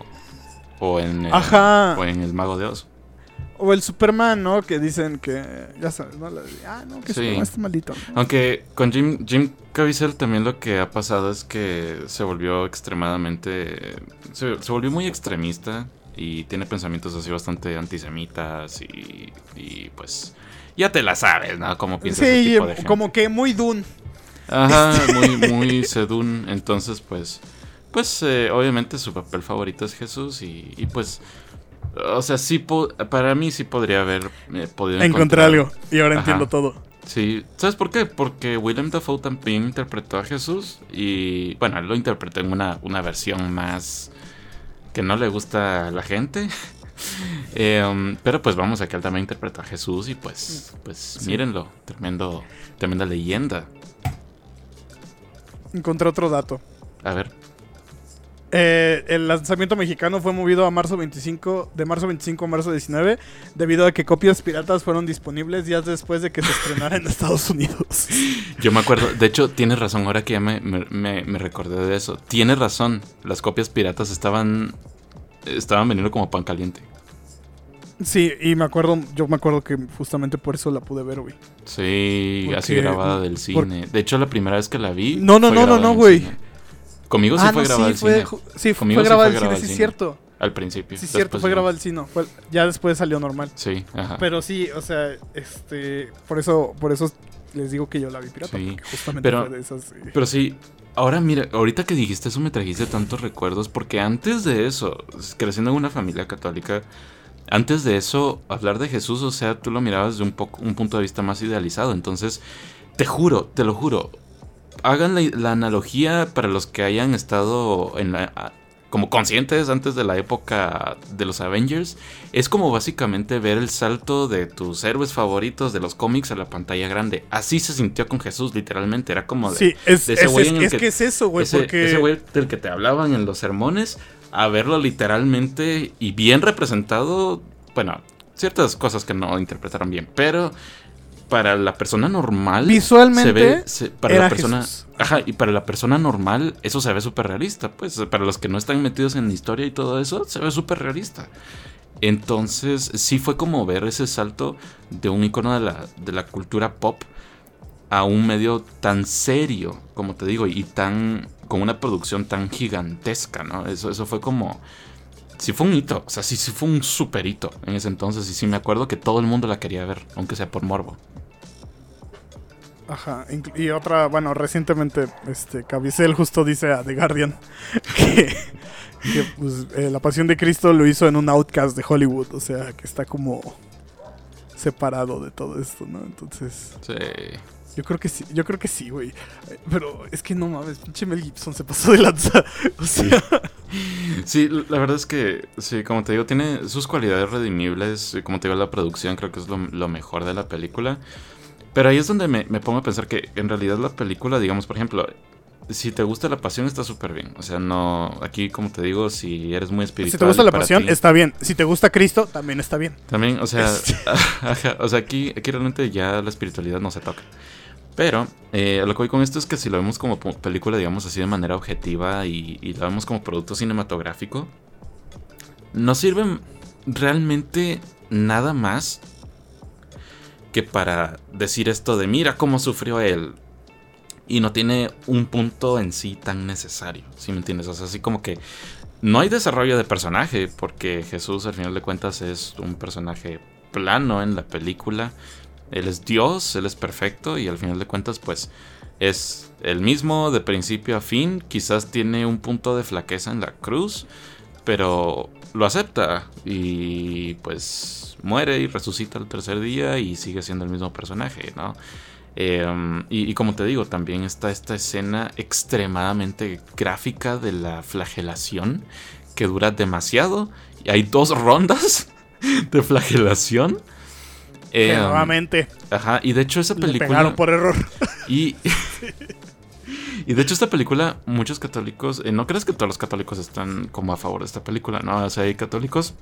O en, el, Ajá. o en El Mago de Oz. O el Superman, ¿no? Que dicen que. Ya sabes, ¿no? La de, ah, no, que Sí. Superman está maldito. ¿no? Aunque con Jim, Jim Caviezel también lo que ha pasado es que se volvió extremadamente... Se, se volvió muy extremista y tiene pensamientos así bastante antisemitas y, y pues... Ya te la sabes, ¿no? Cómo piensa ese Sí, tipo de gente. como que muy Dune. Ajá, muy, muy sedún. Entonces, pues, pues, eh, obviamente su papel favorito es Jesús y, y, pues, o sea, sí, para mí sí podría haber eh, podido Encontré algo. Y ahora Ajá. entiendo todo. Sí, ¿sabes por qué? Porque Willem Dafoe también interpretó a Jesús y, bueno, él lo interpretó en una, una versión más que no le gusta a la gente. Eh, um, pero pues vamos, aquí él también interpretó a Jesús y pues, pues mírenlo, tremendo, tremenda leyenda. Encontré otro dato. A ver. Eh, el lanzamiento mexicano fue movido a marzo 25, de marzo 25 a marzo 19, debido a que copias piratas fueron disponibles días después de que se estrenara en Estados Unidos. Yo me acuerdo, de hecho, tienes razón, ahora que ya me, me- me- recordé de eso. Tienes razón, las copias piratas estaban estaban vendiendo como pan caliente. Sí, y me acuerdo, yo me acuerdo que justamente por eso la pude ver, güey. Sí, Porque- así grabada del por- cine. De hecho, la primera vez que la vi. No, no, fue no, no, no, güey. cine. Conmigo sí ah, fue no, grabada sí, el fue, cine. sí, fue Conmigo sí fue el cine, grabada sí, es cine. cierto. Al principio. Sí, es cierto, fue grabado el cine. Fue- ya después salió normal. Sí, ajá. Pero sí, o sea, este, por eso, por eso les digo que yo la vi pirata, Sí, justamente pero- fue de esas. eh, Pero sí, ahora mira, ahorita que dijiste eso me trajiste tantos recuerdos porque antes de eso, creciendo en una familia católica, antes de eso, hablar de Jesús, o sea, tú lo mirabas de un poco un punto de vista más idealizado. Entonces, te juro, te lo juro, hagan la, la analogía para los que hayan estado en la como conscientes antes de la época de los Avengers, es como básicamente ver el salto de tus héroes favoritos de los cómics a la pantalla grande. Así se sintió con Jesús, literalmente. Era como de, Sí, es, de ese es- güey es- en el es que- que es eso, güey, ese, porque... ese güey del que te hablaban en los sermones, a verlo literalmente y bien representado. Bueno, ciertas cosas que no interpretaron bien, pero para la persona normal. Visualmente, se ve, se- para era la persona. Jesús. Ajá, y para la persona normal, eso se ve súper realista. Pues para los que no están metidos en historia y todo eso, se ve súper realista. Entonces, sí fue como ver ese salto de un icono de la, de la cultura pop a un medio tan serio, como te digo, y tan. con una producción tan gigantesca, ¿no? Eso, eso fue como. Sí fue un hito, o sea, sí, sí fue un super hito en ese entonces, y sí me acuerdo que todo el mundo la quería ver, aunque sea por morbo. Ajá, y otra, bueno, recientemente, este, Caviezel justo dice a The Guardian que, que, pues, eh, La Pasión de Cristo lo hizo en un outcast de Hollywood, o sea, que está como separado de todo esto, ¿no? Entonces, Sí. Yo creo que sí, yo creo que sí, güey. Eh, Pero es que no mames, pinche Mel Gibson se pasó de lanza, o sea, Sí, la verdad es que, sí, como te digo, tiene sus cualidades redimibles. y Como te digo, la producción creo que es lo, lo mejor de la película. Pero ahí es donde me, me pongo a pensar que en realidad la película, digamos, por ejemplo, si te gusta la pasión está súper bien. O sea, no, aquí como te digo, si eres muy espiritual. si te gusta la pasión, ti- está bien. Si te gusta Cristo, también está bien. También, o sea, ajá, o sea aquí, aquí realmente ya la espiritualidad no se toca. Pero eh, lo que voy con esto es que si lo vemos como película, digamos así, de manera objetiva y, y lo vemos como producto cinematográfico, no sirve realmente nada más que para decir esto de mira cómo sufrió él. Y no tiene un punto en sí tan necesario, ¿sí me entiendes? O así como que no hay desarrollo de personaje, porque Jesús al final de cuentas es un personaje plano en la película. Él es Dios, él es perfecto y al final de cuentas pues es el mismo de principio a fin. Quizás tiene un punto de flaqueza en la cruz, pero lo acepta y pues muere y resucita el tercer día y sigue siendo el mismo personaje, ¿no? Eh, y, y como te digo, también está esta escena extremadamente gráfica de la flagelación que dura demasiado. Y hay dos rondas de flagelación. Que Eh, nuevamente Ajá, y de hecho esa le película... pegaron por error. Y, y de hecho esta película, muchos católicos, eh, no crees que todos los católicos están como a favor de esta película, ¿no? O sea, hay católicos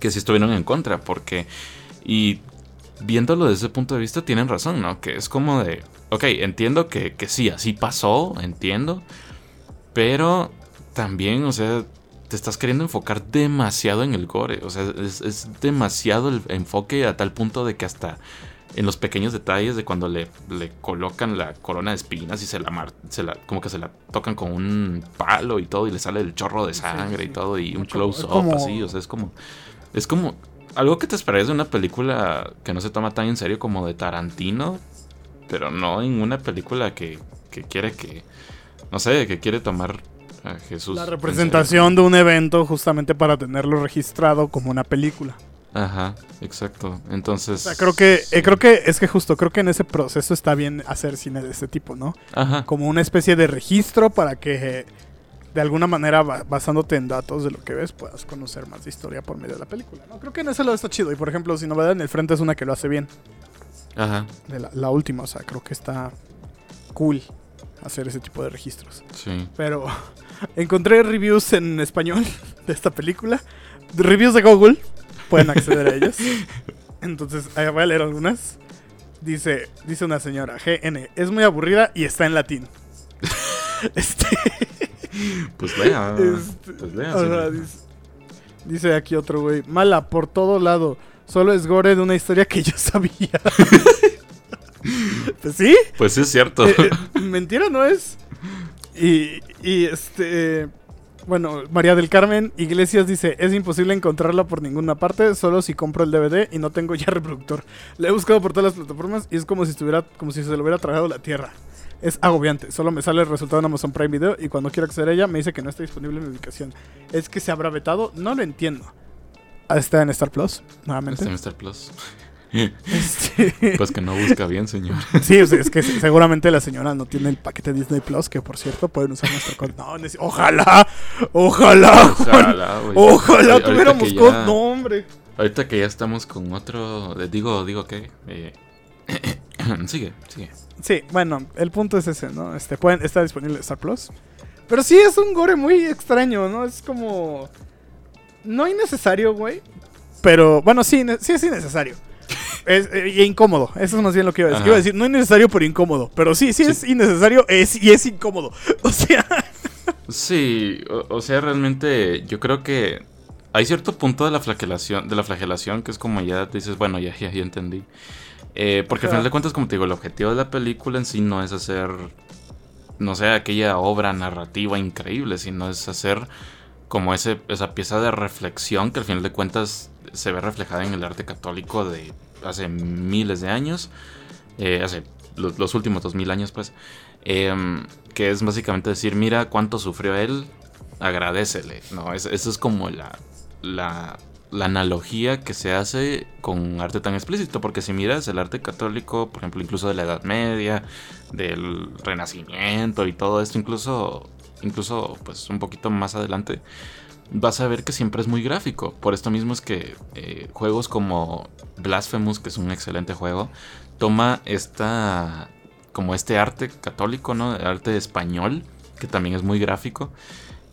que sí estuvieron en contra, porque... Y viéndolo desde ese punto de vista, tienen razón, ¿no? Que es como de... Ok, entiendo que, que sí, así pasó, entiendo. Pero también, o sea, te estás queriendo enfocar demasiado en el gore. O sea, es, es demasiado el enfoque a tal punto de que hasta en los pequeños detalles de cuando le, le colocan la corona de espinas y se la, mar- se la como que se la tocan con un palo y todo y le sale el chorro de sangre y todo y un Como- close up como- así, o sea, es como es como algo que te esperarías de una película que no se toma tan en serio como de Tarantino, pero no en una película que, que quiere que no sé, que quiere tomar a Jesús. La representación de un evento justamente para tenerlo registrado como una película. Ajá, exacto. Entonces O sea, creo que, eh, creo que es que justo, creo que en ese proceso está bien hacer cine de este tipo, ¿no? Ajá. Como una especie de registro para que eh, de alguna manera, ba- basándote en datos de lo que ves, puedas conocer más de historia por medio de la película, ¿no? Creo que en ese lado está chido. Y por ejemplo, si Novedad en el Frente es una que lo hace bien. Ajá. De la, la última, o sea, creo que está cool hacer ese tipo de registros. Sí. Pero encontré reviews en español de esta película. Reviews de Google. Pueden acceder a ellos. Entonces, voy a leer algunas. Dice, dice una señora, GN, es muy aburrida y está en latín. este, Pues lea. este, pues lea. dice aquí otro güey, mala por todo lado. Solo es gore de una historia que yo sabía. pues sí, Pues sí es cierto. eh, eh, mentira no es. Y, este. Bueno, María del Carmen Iglesias dice: Es imposible encontrarla por ninguna parte, solo si compro el DVD y no tengo ya reproductor. La he buscado por todas las plataformas y es como si estuviera, como si se lo hubiera tragado la tierra. Es agobiante, solo me sale el resultado en Amazon Prime Video y cuando quiero acceder a ella me dice que no está disponible en mi ubicación. ¿Es que se habrá vetado? No lo entiendo. Ah, Está en Star Plus, nuevamente. Este Mr. Plus. Este- Pues que no busca bien, señor. Sí, o sea, es que seguramente la señora no tiene el paquete Disney Plus, que por cierto pueden usar nuestro código. No, ojalá, ojalá. Ojalá, güey. Ojalá Ahorita tuviéramos código. ya- No, hombre. Ahorita que ya estamos con otro. Digo, digo que. eh, sigue, sigue. Sí, bueno, el punto es ese, ¿no? Este, pueden, está disponible Star Plus. Pero sí es un gore muy extraño, ¿no? Es como. No innecesario, güey. Pero, bueno, sí, sí es innecesario. Es eh, y incómodo. Eso es más bien lo que iba a decir. Iba a decir, no innecesario, pero incómodo. Pero sí, sí, Sí. es innecesario es, y es incómodo. O sea. Sí, o, o sea, realmente yo creo que hay cierto punto de la flagelación, de la flagelación que es como ya dices, bueno, ya, ya, ya entendí. Eh, porque al final de cuentas, como te digo, el objetivo de la película en sí no es hacer, no sé, aquella obra narrativa increíble, sino es hacer como ese, esa pieza de reflexión que al final de cuentas se ve reflejada en el arte católico de hace miles de años. eh, hace los, últimos 2000 años, pues, em, que es básicamente decir, mira cuánto sufrió él, agradecele, ¿no? Es- Eso es como la, la, la analogía que se hace con arte tan explícito, porque si miras el arte católico, por ejemplo, incluso de la Edad Media, del Renacimiento y todo esto, incluso, incluso pues un poquito más adelante, vas a ver que siempre es muy gráfico. Por esto mismo es que eh, juegos como Blasphemous, que es un excelente juego, toma esta como este arte católico, ¿no? El arte español, que también es muy gráfico.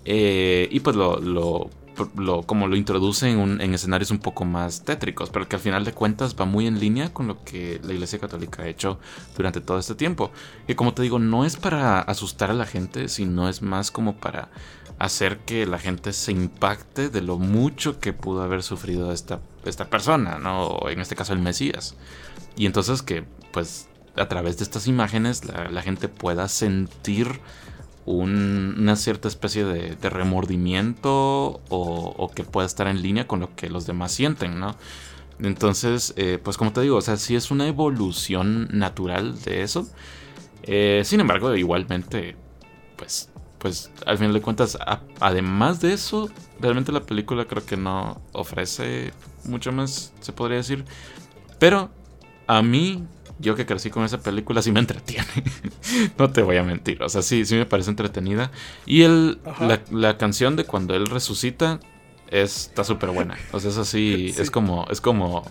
eh, y pues lo, lo, lo- como lo introduce en, un- en escenarios un poco más tétricos, pero que al final de cuentas va muy en línea con lo que la Iglesia Católica ha hecho durante todo este tiempo. Y como te digo, no es para asustar a la gente, sino es más como para hacer que la gente se impacte de lo mucho que pudo haber sufrido esta, esta persona, ¿no? O en este caso el Mesías. Y entonces que, pues, a través de estas imágenes la, gente pueda sentir un- una cierta especie de, remordimiento o, o que pueda estar en línea con lo que los demás sienten, ¿no? Entonces, eh, pues como te digo, o sea, sí es una evolución natural de eso. Eh, sin embargo, igualmente, pues, pues al final de cuentas, a- además de eso, realmente la película creo que no ofrece mucho más, se podría decir. Pero a mí, yo que crecí con esa película, sí me entretiene. no te voy a mentir. O sea, sí, sí me parece entretenida. Y el, la, la canción de cuando él resucita es- está súper buena. O sea, es así, Sí. es como, es como...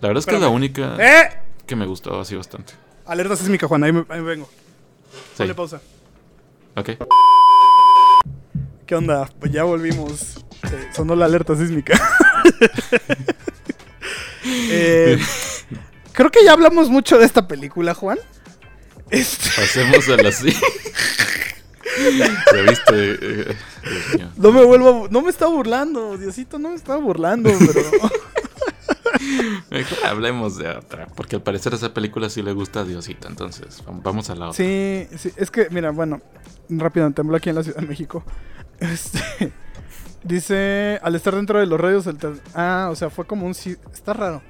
La verdad es que es la única ¡Eh! que me gustó así bastante. Alerta sísmica, Juan, ahí, me- ahí vengo. Sí. Ponle pausa. Ok. ¿Qué onda? Pues ya volvimos. Eh, sonó la alerta sísmica. Eh, Creo que ya hablamos mucho de esta película, Juan. Este, Pasemos a la sí. ¿Ya viste? Eh, no me vuelvo. a No me estaba burlando, Diosito, no me estaba burlando, pero. Mejor hablemos de otra. Porque al parecer esa película sí le gusta a Diosito. Entonces, vam- vamos a la otra. Sí, sí, es que, mira, bueno, rápido, tembló aquí en la Ciudad de México. Este, dice, al estar dentro de los radios, ah, o sea, fue como un, está raro.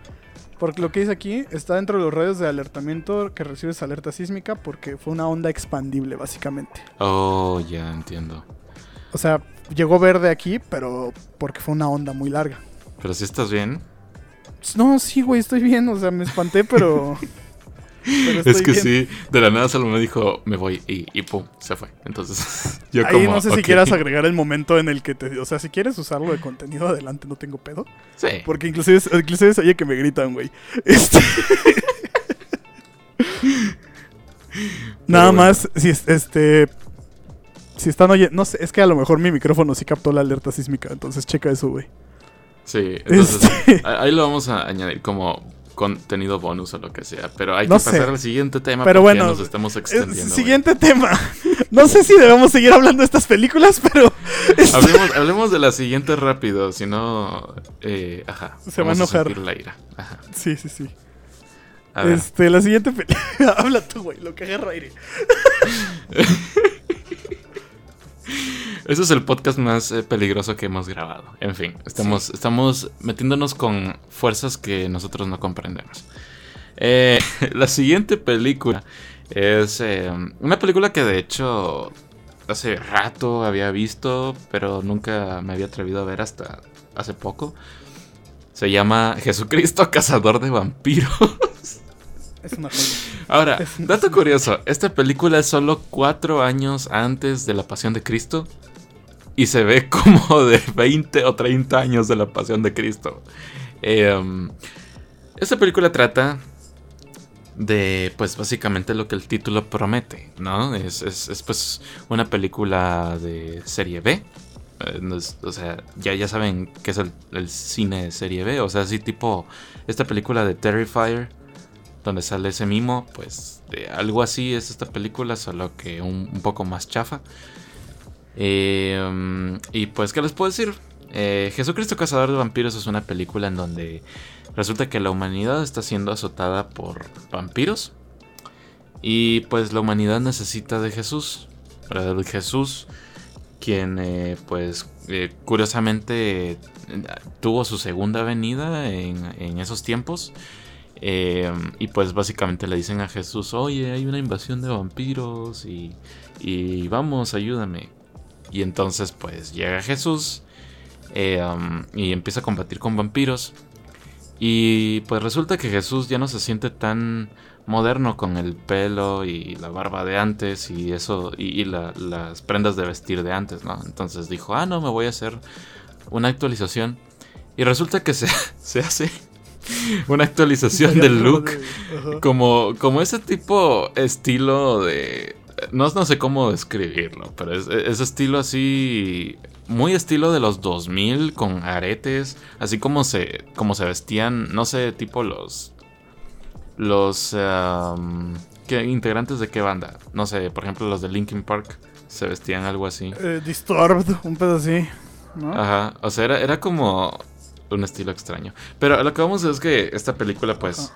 Porque lo que dice aquí, está dentro de los radios de alertamiento que recibes alerta sísmica porque fue una onda expandible, básicamente. Oh, ya entiendo. O sea, llegó verde aquí, pero porque fue una onda muy larga. Pero si estás bien. No, sí, güey, estoy bien, o sea, me espanté, pero... pero Es que bien. sí, de la nada solo me dijo, me voy y, y pum, se fue. Entonces, yo Ahí como. no sé si quieras agregar el momento en el que te... O sea, si quieres usarlo de contenido, adelante, no tengo pedo. Sí. Porque inclusive, inclusive se oye que me gritan, güey. Este... Nada bueno. más, si es- este... Si están oyendo... No sé, es que a lo mejor mi micrófono sí captó la alerta sísmica, entonces checa eso, güey. Sí, entonces Este- ahí lo vamos a añadir como contenido bonus o lo que sea. Pero hay No que pasar al siguiente tema Pero porque ya bueno, nos estamos extendiendo. siguiente tema. No sé si debemos seguir hablando de estas películas, pero... este- Hablemos, hablemos de la siguiente rápido, si no. Eh, ajá. Se va a enojar. la ira. Ajá. Sí, sí, sí. A ver. Este, la siguiente película... Habla tú, güey, lo que agarro aire. Ese es el podcast más eh, peligroso que hemos grabado. En fin, estamos, estamos metiéndonos con fuerzas que nosotros no comprendemos. Eh, la siguiente película es eh, una película que de hecho hace rato había visto, pero nunca me había atrevido a ver hasta hace poco. Se llama Jesucristo, Cazador de Vampiros. Es una joya. Ahora, dato curioso, esta película es solo cuatro años antes de la Pasión de Cristo y se ve como de 20 o 30 años de la Pasión de Cristo. Eh, esta película trata de, pues básicamente lo que el título promete, ¿no? Es, es- es, pues una película de serie B. Eh, no es- o sea, ya, ya saben qué es el, el cine de serie B. O sea, así tipo esta película de Terrifier donde sale ese mimo, pues algo así es esta película, solo que un, poco más chafa. Eh, y pues, ¿qué les puedo decir? Eh, Jesucristo Cazador de Vampiros es una película en donde resulta que la humanidad está siendo azotada por vampiros. Y pues la humanidad necesita de Jesús. ¿verdad? Jesús, quien eh, pues eh, curiosamente eh, tuvo su segunda venida en, en esos tiempos. Eh, y pues básicamente le dicen a Jesús, oye, hay una invasión de vampiros y, vamos, ayúdame. Y entonces pues llega Jesús eh, um, y empieza a combatir con vampiros. Y pues resulta que Jesús ya no se siente tan moderno con el pelo y la barba de antes y eso y, las prendas de vestir de antes, ¿no? Entonces dijo, ah, no, me voy a hacer una actualización. Y resulta que se, se hace una actualización del look como, como ese tipo estilo de... No, no sé cómo describirlo, pero es, estilo así muy estilo de los 2000 con aretes, así como se como se vestían, no sé, tipo los los ¿qué, integrantes de qué banda, no sé, por ejemplo los de Linkin Park se vestían algo así. Eh, Disturbed, un pedo así. Ajá, o sea, era, era como un estilo extraño. Pero lo que vamos a es que esta película, pues,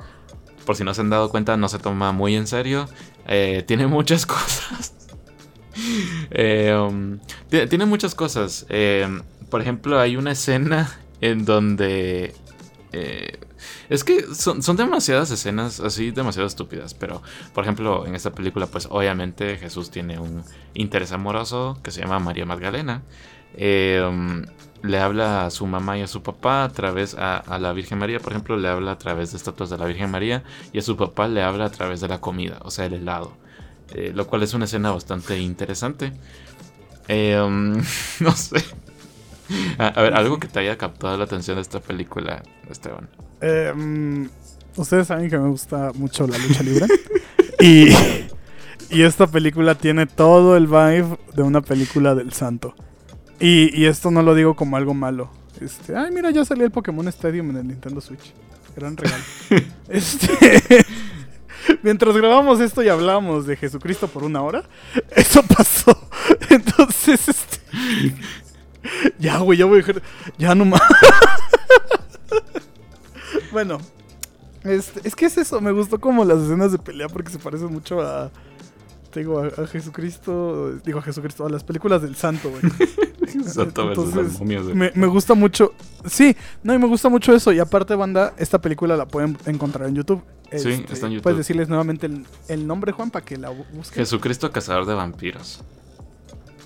por si no se han dado cuenta, no se toma muy en serio. Eh, tiene muchas cosas. Eh, um, tiene muchas cosas. Eh, por ejemplo, hay una escena en donde... es que son, son, demasiadas escenas así, demasiado estúpidas. Pero, por ejemplo, en esta película, pues obviamente Jesús tiene un interés amoroso que se llama María Magdalena. Um, le habla a su mamá y a su papá a través a, la Virgen María, por ejemplo, le habla a través de estatuas de la Virgen María y a su papá le habla a través de la comida, o sea, el helado. Eh, lo cual es una escena bastante interesante. Eh, um, no sé. A, ver, algo que te haya captado la atención de esta película, Esteban. Eh, um, ustedes saben que me gusta mucho la lucha libre. y, y esta película tiene todo el vibe de una película del santo. Y, esto no lo digo como algo malo. Este, ay, mira, ya salió el Pokémon Stadium en el Nintendo Switch. Gran regalo. este, mientras grabamos esto y hablamos de Jesucristo por una hora, eso pasó. Entonces, este. ya, güey, ya voy a dejar. Ya no más. bueno, este, es que es eso. Me gustó como las escenas de pelea porque se parecen mucho a. Digo, a, Jesucristo. Digo, a Jesucristo, a las películas del Santo, güey. Entonces, me, me, gusta mucho. Sí, no, y me gusta mucho eso. Y aparte, banda, esta película la pueden encontrar en YouTube. sí, este, está en YouTube. Puedes decirles nuevamente el, nombre, Juan, para que la busquen. Jesucristo, cazador de vampiros.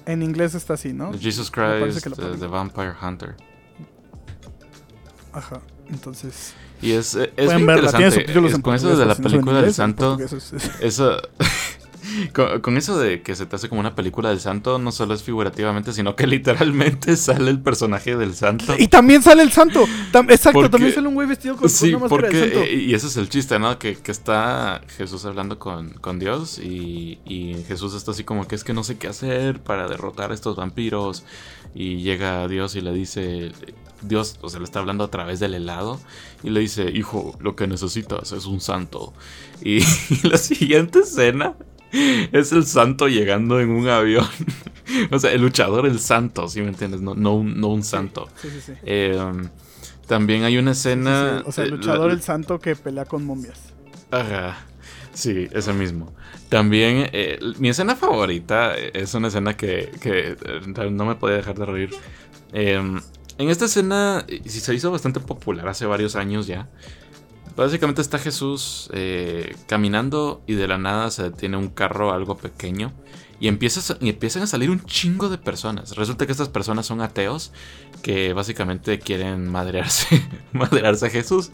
En inglés está así, ¿no? Jesus Christ, uh, the Vampire Hunter. Ajá, entonces. Y es, es muy interesante. con eso de la película del santo. Eso. con, eso de que se te hace como una película del santo, no solo es figurativamente, sino que literalmente sale el personaje del santo. Y también sale el santo. exacto, también sale un güey vestido con, sí, una máscara del santo. Y ese es el chiste, ¿no? Que, está Jesús hablando con, Dios y, Jesús está así como que es que no sé qué hacer para derrotar a estos vampiros. Y llega Dios y le dice, Dios, o sea, le está hablando a través del helado y le dice, hijo, lo que necesitas es un santo. Y, y la siguiente escena es el santo llegando en un avión. o sea, el luchador, el santo, ¿sí me entiendes? No, no, un, no un santo. Sí, sí, sí. Eh, también hay una escena. O sea, el luchador, el santo que pelea con momias. Ajá. Sí, ese mismo. También, eh, mi escena favorita es una escena que, que no me podía dejar de reír. Em, en esta escena, si se hizo bastante popular hace varios años ya. Básicamente está Jesús eh, caminando y de la nada se detiene un carro algo pequeño y, empieza, y empiezan a salir un chingo de personas. Resulta que estas personas son ateos que básicamente quieren madrearse, madrearse a Jesús.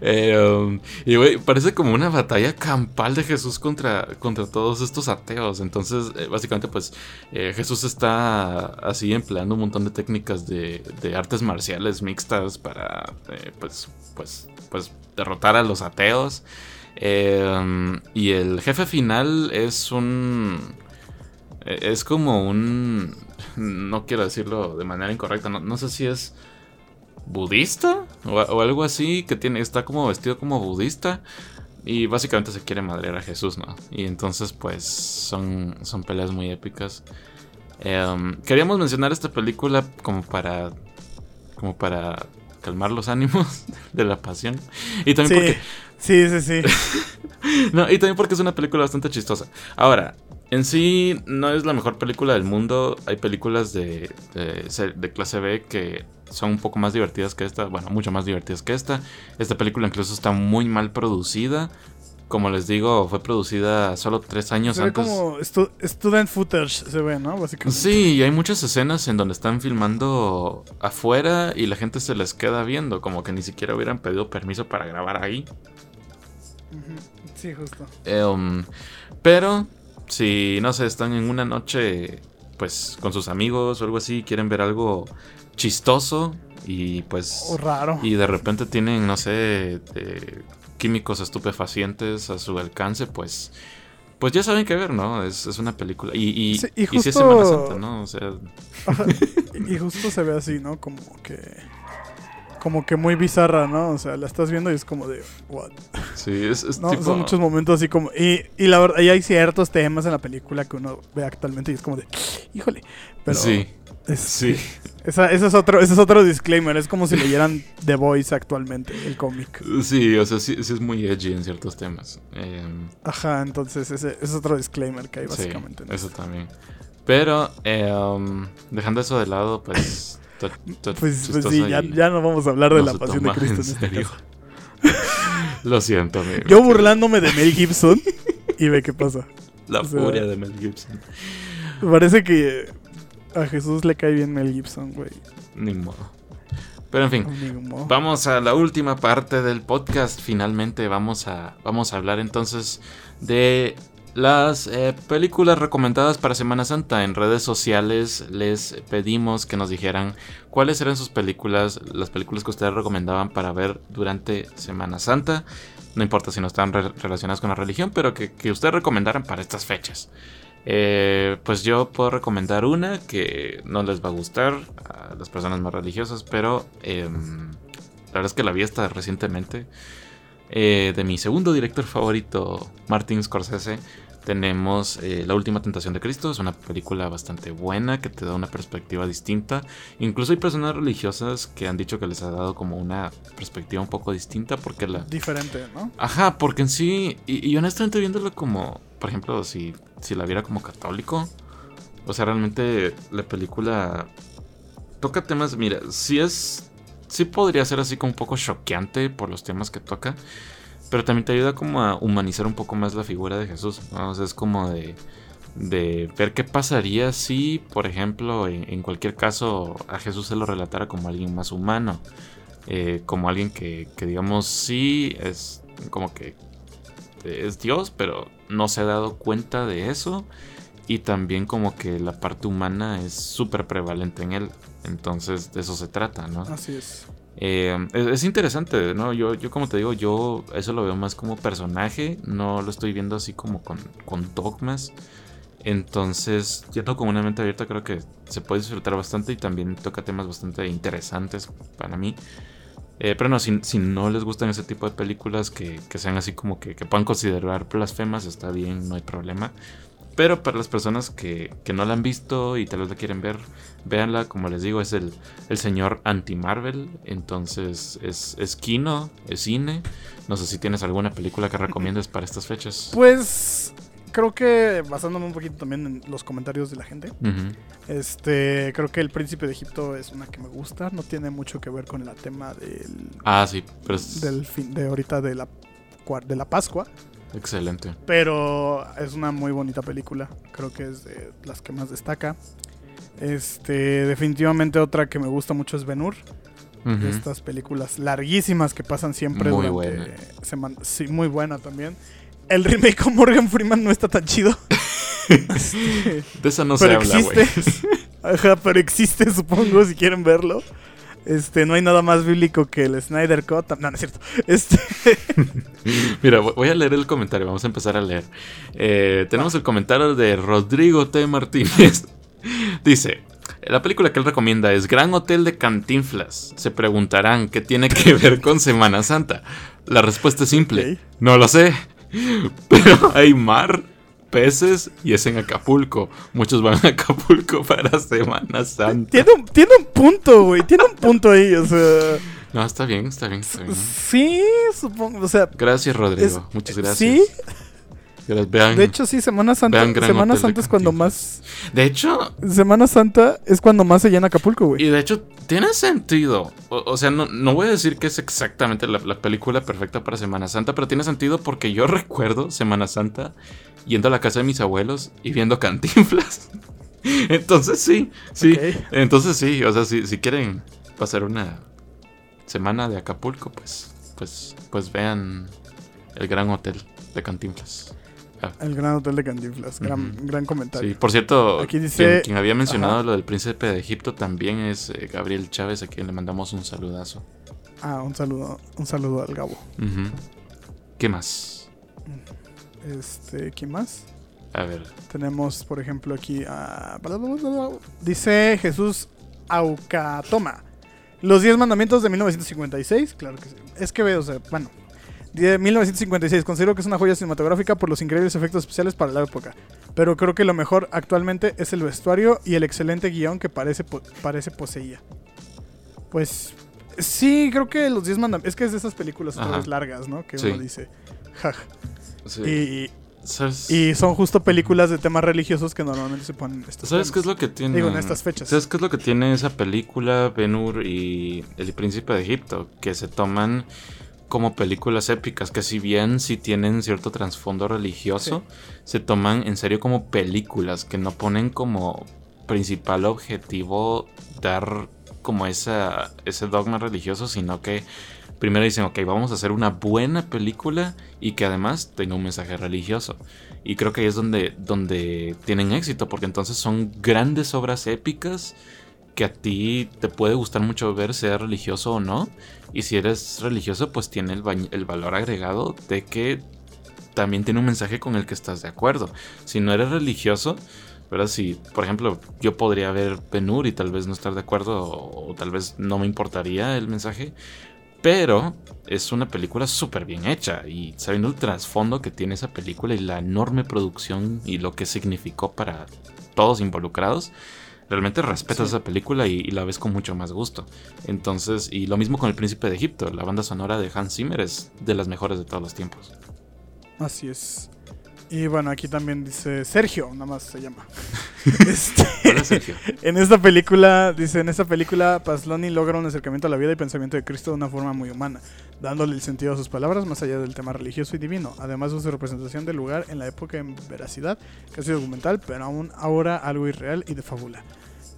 Eh, um, y güey, parece como una batalla campal de Jesús contra, contra todos estos ateos. Entonces, eh, básicamente, pues Jesús está así empleando un montón de técnicas de, de artes marciales mixtas para, pues, pues pues derrotar a los ateos. Em, y el jefe final es un... E, es como un... No quiero decirlo de manera incorrecta, no, sé si es budista o, algo así, que tiene, está como vestido como budista. Y básicamente se quiere madrear a Jesús, ¿no? Y entonces pues son, son peleas muy épicas. Em, queríamos mencionar esta película como para... Como para calmar los ánimos de la pasión. Y también sí, porque. Sí, sí, sí. no, y también porque es una película bastante chistosa. Ahora, En sí, no es la mejor película del mundo. Hay películas de, de, de clase B que son un poco más divertidas que esta. Bueno, mucho más divertidas que esta. Esta película incluso está muy mal producida. Como les digo, fue producida solo tres años Se ve antes. como estu- student footage, se ve, ¿no? Básicamente. Sí, y hay muchas escenas en donde están filmando afuera y la gente se les queda viendo, como que ni siquiera hubieran pedido permiso para grabar ahí. Sí, justo. Em, pero si no sé, están en una noche pues con sus amigos o algo así, quieren ver algo chistoso y pues O raro. y de repente tienen no sé eh, químicos estupefacientes a su alcance, pues pues ya saben qué ver, ¿no? Es, es una película y y, Sí, y y sí es justo- Semana Santa, ¿no? O sea. Y justo se ve así, ¿no? Como que. Como que muy bizarra, ¿no? O sea, la estás viendo y es como de. ¿What? sí, es, es No, tipo son muchos momentos así como. Y, y la verdad, y hay ciertos temas en la película que uno ve actualmente y es como de. Híjole. Pero. sí, es- sí. Esa, ese, es otro, ese es otro disclaimer. Es como si leyeran The Voice actualmente, el cómic. Sí, o sea, sí, sí es muy edgy en ciertos temas. Em, Ajá, entonces ese, ese es otro disclaimer que hay Sí, básicamente. en eso también. Pero, eh, um, dejando eso de lado, pues. to- to- Pues, pues sí, ya, ya no vamos a hablar de la pasión de Cristo en en este serio. caso. Lo siento, amigo. Yo burlándome de Mel Gibson y ve qué pasa. La o sea- furia de Mel Gibson. Parece que a Jesús le cae bien Mel Gibson, güey. Ni modo. Pero en fin. Vamos a la última parte del podcast. Finalmente vamos a, vamos a hablar entonces de las eh, películas recomendadas para Semana Santa. En redes sociales les pedimos que nos dijeran cuáles eran sus películas, las películas que ustedes recomendaban para ver durante Semana Santa. No importa si no están re- relacionadas con la religión, pero que, que ustedes recomendaran para estas fechas. Eh, pues yo puedo recomendar una que no les va a gustar a las personas más religiosas, pero em, la verdad es que la vi hasta recientemente. Eh, de mi segundo director favorito, Martin Scorsese, tenemos eh, La Última Tentación de Cristo. Es una película bastante buena que te da una perspectiva distinta. Incluso hay personas religiosas que han dicho que les ha dado como una perspectiva un poco distinta porque la, Diferente, ¿no? Ajá, porque en sí, y, y honestamente viéndolo como, por ejemplo, si, si la viera como católico, o sea, realmente la película toca temas, mira, sí es, sí podría ser así como un poco choqueante por los temas que toca, pero también te ayuda como a humanizar un poco más la figura de Jesús. O sea, es como de, de ver qué pasaría si, por ejemplo, en, en cualquier caso a Jesús se lo relatara como alguien más humano eh, como alguien que, que, digamos, sí es como que es Dios, pero no se ha dado cuenta de eso. Y también como que la parte humana es súper prevalente en él. Entonces de eso se trata, ¿no? Así es. Eh, es, es interesante, ¿no? Yo, yo como te digo, yo eso lo veo más como personaje. No lo estoy viendo así como con, con dogmas. Entonces, yendo con una mente abierta, creo que se puede disfrutar bastante y también toca temas bastante interesantes para mí. Eh, pero no, si, si, no les gustan ese tipo de películas que, que sean así como que, que, puedan considerar blasfemas, está bien, no hay problema. Pero para las personas que, que, no la han visto y tal vez la quieren ver, véanla, como les digo, es el, el señor anti-Marvel. Entonces es, es kino, es cine. No sé si tienes alguna película que recomiendes para estas fechas. Pues creo que basándome un poquito también en los comentarios de la gente, Uh -huh. este, creo que El Príncipe de Egipto es una que me gusta. No tiene mucho que ver con el tema del. Ah, sí, pero es... Del fin de ahorita de la, de la Pascua. Excelente. Pero es una muy bonita película. Creo que es de las que más destaca. Este, definitivamente otra que me gusta mucho es Benur. Uh -huh. estas películas larguísimas que pasan siempre muy durante buena. semana. Sí, muy buena también. El remake con Morgan Freeman no está tan chido. de eso no se habla, güey. Ajá, pero existe, supongo, si quieren verlo. Este, no hay nada más bíblico que el Snyder Cut. No, no es cierto. Este. Mira, voy a leer el comentario. Vamos a empezar a leer. Eh, tenemos el comentario de Rodrigo T. Martínez. Dice: La película que él recomienda es Gran Hotel de Cantinflas. Se preguntarán qué tiene que ver con Semana Santa. La respuesta es simple: okay. No lo sé. Pero hay mar, peces y es en Acapulco. Muchos van a Acapulco para Semana Santa. Tiene un, tiene un punto, güey. Tiene un punto ahí, o sea. No, está bien, está bien, está bien. Sí, supongo, o sea. Gracias, Rodrigo. Es, Muchas gracias. Sí. Vean, De hecho, sí, Semana Santa, Semana Santa es cuando más... de hecho, Semana Santa es cuando más se llena Acapulco, güey. y de hecho, tiene sentido. O, o sea, no, no voy a decir que es exactamente la, la película perfecta para Semana Santa, pero tiene sentido porque yo recuerdo Semana Santa yendo a la casa de mis abuelos y viendo cantinflas. Entonces sí, sí. Entonces sí, o sea, si, si quieren pasar una semana de Acapulco, pues, pues, pues vean el gran hotel de Cantinflas. Ah, El gran hotel de Cantinflas. Gran, Ujú. gran comentario. Sí, por cierto, Aquí dice- quien, quien había mencionado Ajá. lo del príncipe de Egipto también es eh, Gabriel Chávez, a quien le mandamos un saludazo. Ah, un saludo, un saludo al Gabo. Ujú. ¿Qué más? Este, ¿quién más? A ver, Tenemos, por ejemplo, aquí a... Dice Jesús Aucatoma. Los 10 mandamientos de 1956. Claro que sí. Es que veo, o sea, bueno. De 1956. Considero que es una joya cinematográfica por los increíbles efectos especiales para la época. Pero creo que lo mejor actualmente es el vestuario y el excelente guion que parece, po- parece poseía. Pues sí, creo que los 10 mandamientos... Es que es de esas películas otra vez largas, ¿no? Que Sí. uno dice... Jaj. sí, Y, ¿sabes, y son justo películas de temas religiosos que normalmente se ponen estos ¿sabes qué es lo que tiene? Digo, en estas fechas. ¿Sabes qué es lo que tiene esa película, Ben Hur y El Príncipe de Egipto? Que se toman como películas épicas, que si bien sí tienen cierto trasfondo religioso, se toman en serio como películas, que no ponen como principal objetivo dar como esa, ese dogma religioso, sino que primero dicen, ok, vamos a hacer una buena película y que además tenga un mensaje religioso. Y creo que ahí es donde, donde tienen éxito, porque entonces son grandes obras épicas que a ti te puede gustar mucho ver, sea religioso o no. Y si eres religioso, pues tiene el, valor agregado de que también tiene un mensaje con el que estás de acuerdo. Si no eres religioso, ¿verdad? Si, por ejemplo, yo podría ver Penur y tal vez no estar de acuerdo o, o tal vez no me importaría el mensaje. Pero es una película súper bien hecha y sabiendo el trasfondo que tiene esa película y la enorme producción y lo que significó para todos involucrados, realmente respetas esa película y, y la ves con mucho más gusto. Entonces, y lo mismo con El Príncipe de Egipto, la banda sonora de Hans Zimmer es de las mejores de todos los tiempos. Así es. Y bueno, aquí también dice Sergio, nada más se llama. Este, Hola, Sergio. en esta película, dice, en esta película, Pasloni logra un acercamiento a la vida y pensamiento de Cristo de una forma muy humana, dándole el sentido a sus palabras más allá del tema religioso y divino, además de su representación del lugar en la época en veracidad, casi documental, pero aún ahora algo irreal y de fábula.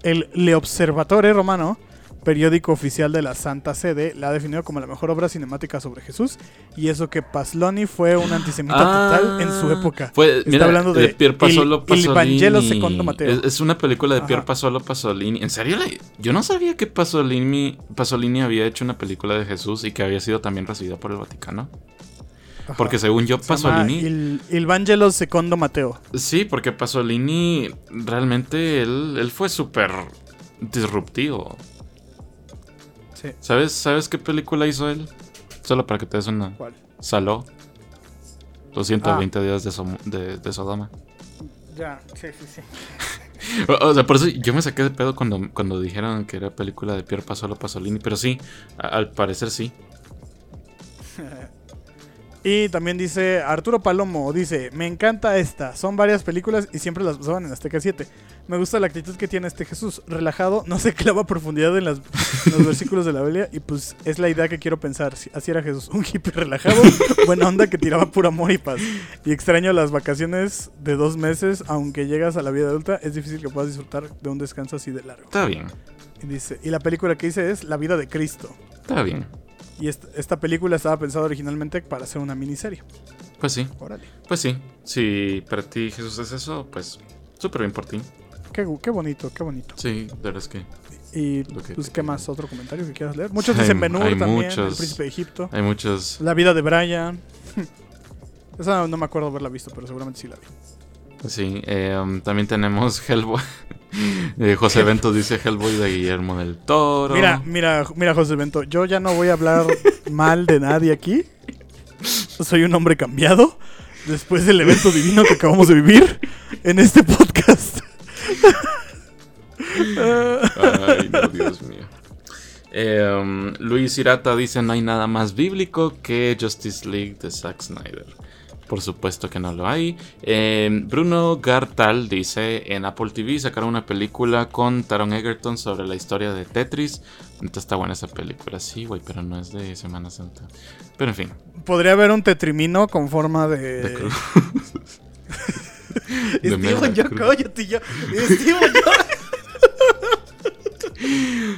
El Le Observatore Romano, periódico oficial de la Santa Sede, la ha definido como la mejor obra cinemática sobre Jesús, y eso que Pasloni fue un antisemita total en su época. Fue, Está mira, hablando de, de Pier Paolo Il- Il Pasolini. Vangelo secondo Matteo. Es, es una película de Pier Ajá. Paolo Pasolini. ¿En serio? Yo no sabía que Pasolini, Pasolini había hecho una película de Jesús y que había sido también recibida por el Vaticano. Ajá. Porque según yo, Se Pasolini... Il, Il Vangelo secondo Matteo. Sí, porque Pasolini realmente él, él fue súper disruptivo. Sí. ¿Sabes, ¿Sabes qué película hizo él? Solo para que te des una... ¿Cuál? Saló. Los 120 Ah. días de, de- de Sodoma. Ya, sí, sí, sí. O, o sea, por eso yo me saqué de pedo cuando, cuando dijeron que era película de Pier Paolo Pasolini. Pero sí, al parecer sí. Y también dice Arturo Palomo, dice, me encanta esta, son varias películas y siempre las pasaban en Azteca 7. Me gusta la actitud que tiene este Jesús, relajado, no se clava a profundidad en, las- en los versículos de la Biblia y pues es la idea que quiero pensar, así era Jesús, un hippie relajado, buena onda que tiraba pura amor y paz. Y extraño las vacaciones de dos meses, aunque llegas a la vida adulta, es difícil que puedas disfrutar de un descanso así de largo. Está bien, Y dice, y la película que hice es La vida de Cristo. está bien. Y esta, esta película estaba pensada originalmente para ser una miniserie. Pues sí, Órale. pues sí. Si para ti Jesús es eso, pues súper bien por ti. Qué, bonito, qué bonito. Sí, de verdad es que Y que pues, ¿qué más? ¿Otro comentario que quieras leer? Muchos dicen Ben Hur hay también, muchos. El Príncipe de Egipto. hay muchos... La vida de Brian. Esa no me acuerdo haberla visto, pero seguramente sí la vi. Sí, eh, um, también tenemos Hellboy. Eh, José Ventos dice Hellboy de Guillermo del Toro. Mira, mira, mira, José Bento, yo ya no voy a hablar mal de nadie aquí. Soy un hombre cambiado después del evento divino que acabamos de vivir en este podcast. Ay, no, Dios mío. Eh, um, Luis Irata dice: No hay nada más bíblico que Justice League de Zack Snyder. Por supuesto que no lo hay. Eh, Bruno Gartal dice: En Apple TV sacaron una película con Taron Egerton sobre la historia de Tetris. Neta está buena esa película, sí, güey, pero no es de Semana Santa. Pero en fin. Podría haber un tetrimino con forma de. de cruz. Esteban, mierda, yo cállate ya. Esteban,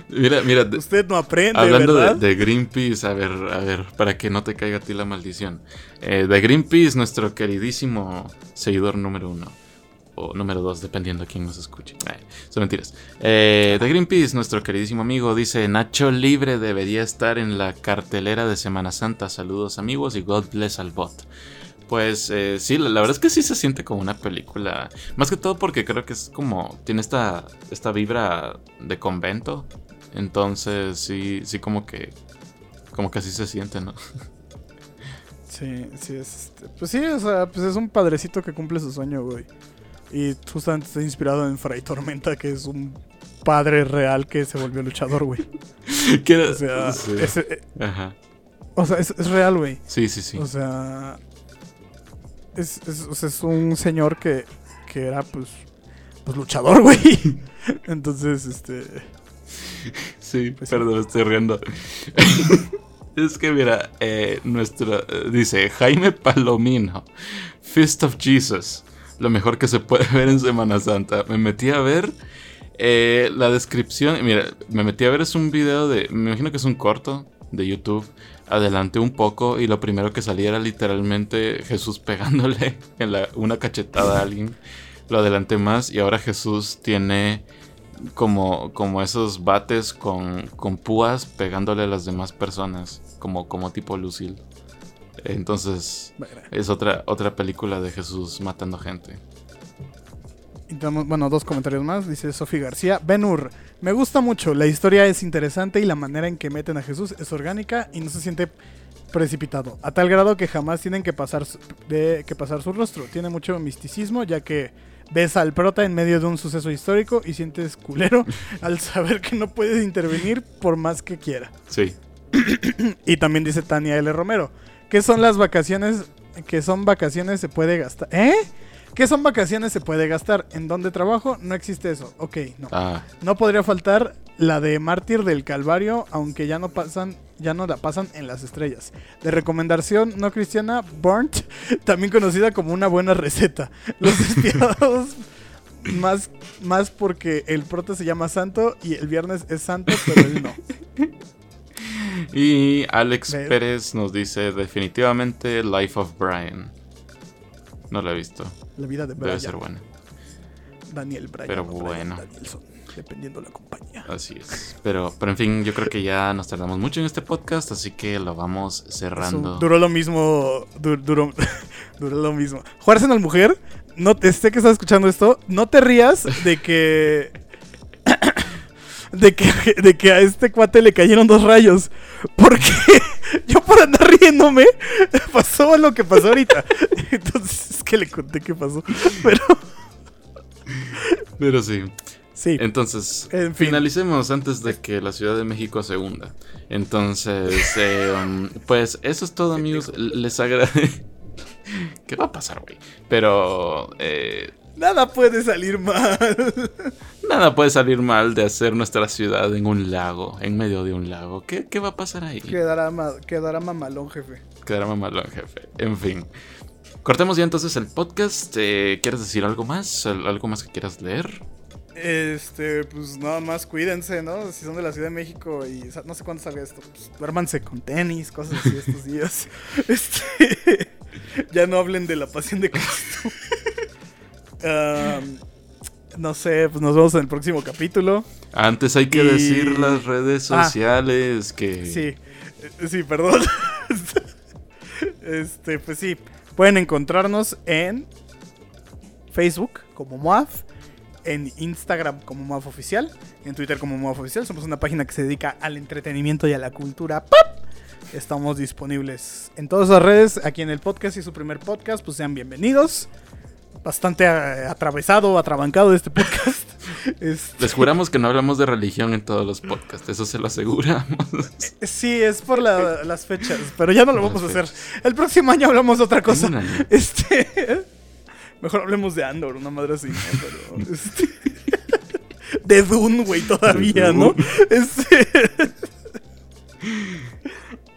Mira, mira, Usted no aprende, Hablando de, Greenpeace, a ver, a ver, para que no te caiga a ti la maldición. Eh, de Greenpeace, nuestro queridísimo seguidor número uno. O número dos, dependiendo a quién nos escuche. Eh, son mentiras. Eh, de Greenpeace, nuestro queridísimo amigo dice: Nacho Libre debería estar en la cartelera de Semana Santa. Saludos, amigos, y God bless al bot. Pues eh, sí, la, la verdad es que sí se siente como una película. Más que todo porque creo que es como. Tiene esta, esta vibra de convento. Entonces sí, sí como que. Como que así se siente, ¿no? Sí, sí, es. este, Pues sí, o sea, pues es un padrecito que cumple su sueño, güey. Y justamente está inspirado en Fray Tormenta, que es un padre real que se volvió luchador, güey. O sea, sí. es, eh, Ajá. o sea, es, es real, güey. Sí, sí, sí. O sea, es, es, un señor que, que era, pues, pues luchador, güey. Entonces, este... Sí, Pues perdón, estoy riendo. es que mira, eh, nuestro eh, dice Jaime Palomino, Fist of Jesus, lo mejor que se puede ver en Semana Santa. Me metí a ver eh, la descripción, mira, me metí a ver es un video de, me imagino que es un corto de YouTube. Adelanté un poco y lo primero que salía era literalmente Jesús pegándole en la- una cachetada a alguien. Lo adelanté más y ahora Jesús tiene como, como esos bates con, con púas pegándole a las demás personas, como, como tipo Lucille. Entonces es otra, otra película de Jesús matando gente. y bueno, dos comentarios más. Dice Sofía García. Benur, me gusta mucho. La historia es interesante y la manera en que meten a Jesús es orgánica y no se siente precipitado. A tal grado que jamás tienen que pasar, su- de, que pasar su rostro. Tiene mucho misticismo ya que ves al prota en medio de un suceso histórico y sientes culero al saber que no puedes intervenir por más que quiera. Sí, Y también dice Tania L. Romero. ¿Qué son las vacaciones? Que son vacaciones se puede gastar. ¿Eh? ¿Qué son vacaciones se puede gastar? ¿En dónde trabajo? No existe eso. Ok, no. ah, No podría faltar la de Mártir del Calvario, aunque ya no pasan, ya no la pasan en las estrellas. De recomendación no cristiana, Burnt, también conocida como una buena receta. Los despiadados más, más porque el prota se llama Santo y el viernes es Santo, pero él no. y Alex Pérez nos dice definitivamente Life of Brian. No la he visto, La vida de debe ser buena. Daniel Bryan. Pero bueno. Danielson, dependiendo la compañía. Así es. Pero, pero en fin, yo creo que ya nos tardamos mucho en este podcast, así que lo vamos cerrando. Eso duró lo mismo. du- duró, duró lo mismo. Jugar en mujer. No te sé que estás escuchando esto. No te rías de que. De que, de que a este cuate le cayeron dos rayos. Porque yo por andar riéndome pasó lo que pasó ahorita. Entonces es que le conté qué pasó. Pero Pero sí. sí. Entonces, En fin. finalicemos antes de que la Ciudad de México se hunda. Entonces, eh, um, pues eso es todo, amigos. Les agradezco. ¿Qué va a pasar, güey? Pero eh, Nada puede salir mal. nada puede salir mal de hacer nuestra ciudad en un lago, en medio de un lago. ¿Qué, qué va a pasar ahí? Quedará, ma- quedará mamalón, jefe. Quedará mamalón, jefe. En fin. Cortemos ya entonces el podcast. Eh, ¿Quieres decir algo más? ¿Al- ¿Algo más que quieras leer? Este, pues nada más cuídense, ¿no? Si son de la Ciudad de México y no sé cuándo salga esto, pues duérmanse con tenis, cosas así estos días. Este, ya no hablen de la pasión de Cristo. Am, no sé, pues nos vemos en el próximo capítulo. Antes hay que Y- decir las redes Ah. sociales que... Sí, sí, perdón. Este, pues sí, pueden encontrarnos en Facebook como MOAF, en Instagram como MOAF Oficial, en Twitter como MOAF Oficial. Somos una página que se dedica al entretenimiento y a la cultura. ¡Pap! Estamos disponibles en todas las redes. Aquí en el podcast y su primer podcast, pues sean bienvenidos. Bastante eh, atravesado, atrabancado este podcast. Este, Les juramos que no hablamos de religión en todos los podcasts, eso se lo aseguramos. Sí, es por la- las fechas, pero ya no lo vamos a hacer. El próximo año hablamos de otra cosa. Este. Mejor hablemos de Andor, una madre así. Pero, este, De Dune, güey, todavía, De ¿no? Este,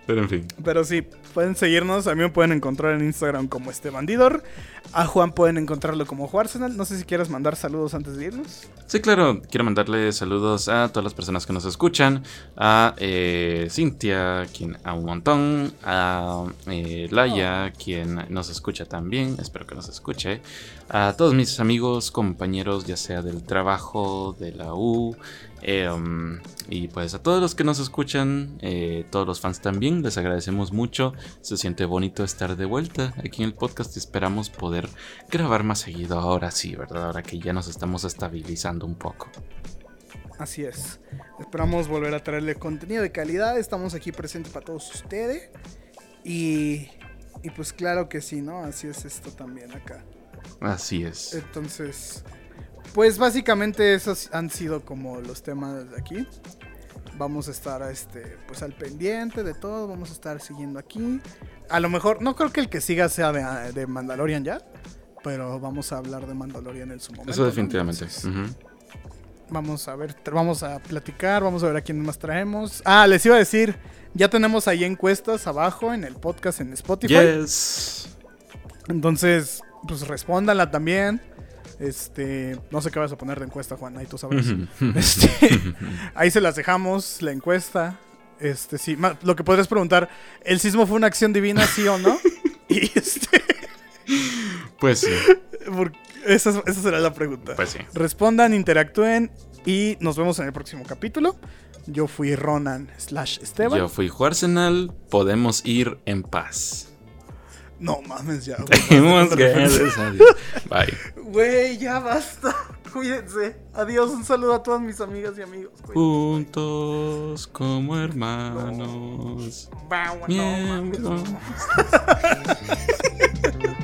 Pero en fin. Pero sí, pueden seguirnos. A mí me pueden encontrar en Instagram como este bandidor. A Juan pueden encontrarlo como Juarsenal. No sé si quieres mandar saludos antes de irnos. Sí, claro, quiero mandarle saludos a todas las personas que nos escuchan, a eh, Cintia, quien a un montón, a eh, Laia, quien nos escucha también, espero que nos escuche, a todos mis amigos, compañeros, ya sea del trabajo, de la U, eh, um, y pues a todos los que nos escuchan, eh, todos los fans también, les agradecemos mucho, se siente bonito estar de vuelta aquí en el podcast y esperamos poder grabar más seguido ahora sí, ¿verdad? Ahora que ya nos estamos estabilizando un poco. Así es. Esperamos volver a traerle contenido de calidad. Estamos aquí presentes para todos ustedes. Y, y pues claro que sí, ¿no? Así es esto también acá. Así es. Entonces, pues básicamente esos han sido como los temas de aquí. Vamos a estar este, pues al pendiente de todo, vamos a estar siguiendo aquí. A lo mejor, no creo que el que siga sea de, de Mandalorian ya, pero vamos a hablar de Mandalorian en su momento. Eso ¿no? definitivamente. Ujú. Vamos a ver, vamos a platicar, vamos a ver a quién más traemos. Ah, les iba a decir, ya tenemos ahí encuestas abajo en el podcast en Spotify. Yes. Entonces, pues respóndanla también. Este, no sé qué vas a poner de encuesta, Juan, ahí tú sabes. Ujú. Este, ahí se las dejamos, la encuesta. Este, sí, lo que podrías preguntar, ¿el sismo fue una acción divina, sí o no? y este, Pues sí, esa, es- esa será la pregunta. pues sí. Respondan, interactúen y nos vemos en el próximo capítulo. Yo fui Ronan slash Esteban. Yo fui Arsenal, podemos ir en paz. No mames ya. gracias a Dios. Bye. Güey, ya basta. Cuídense. Adiós, un saludo a todas mis amigas y amigos. güey. Juntos como hermanos. No mames. Miembros.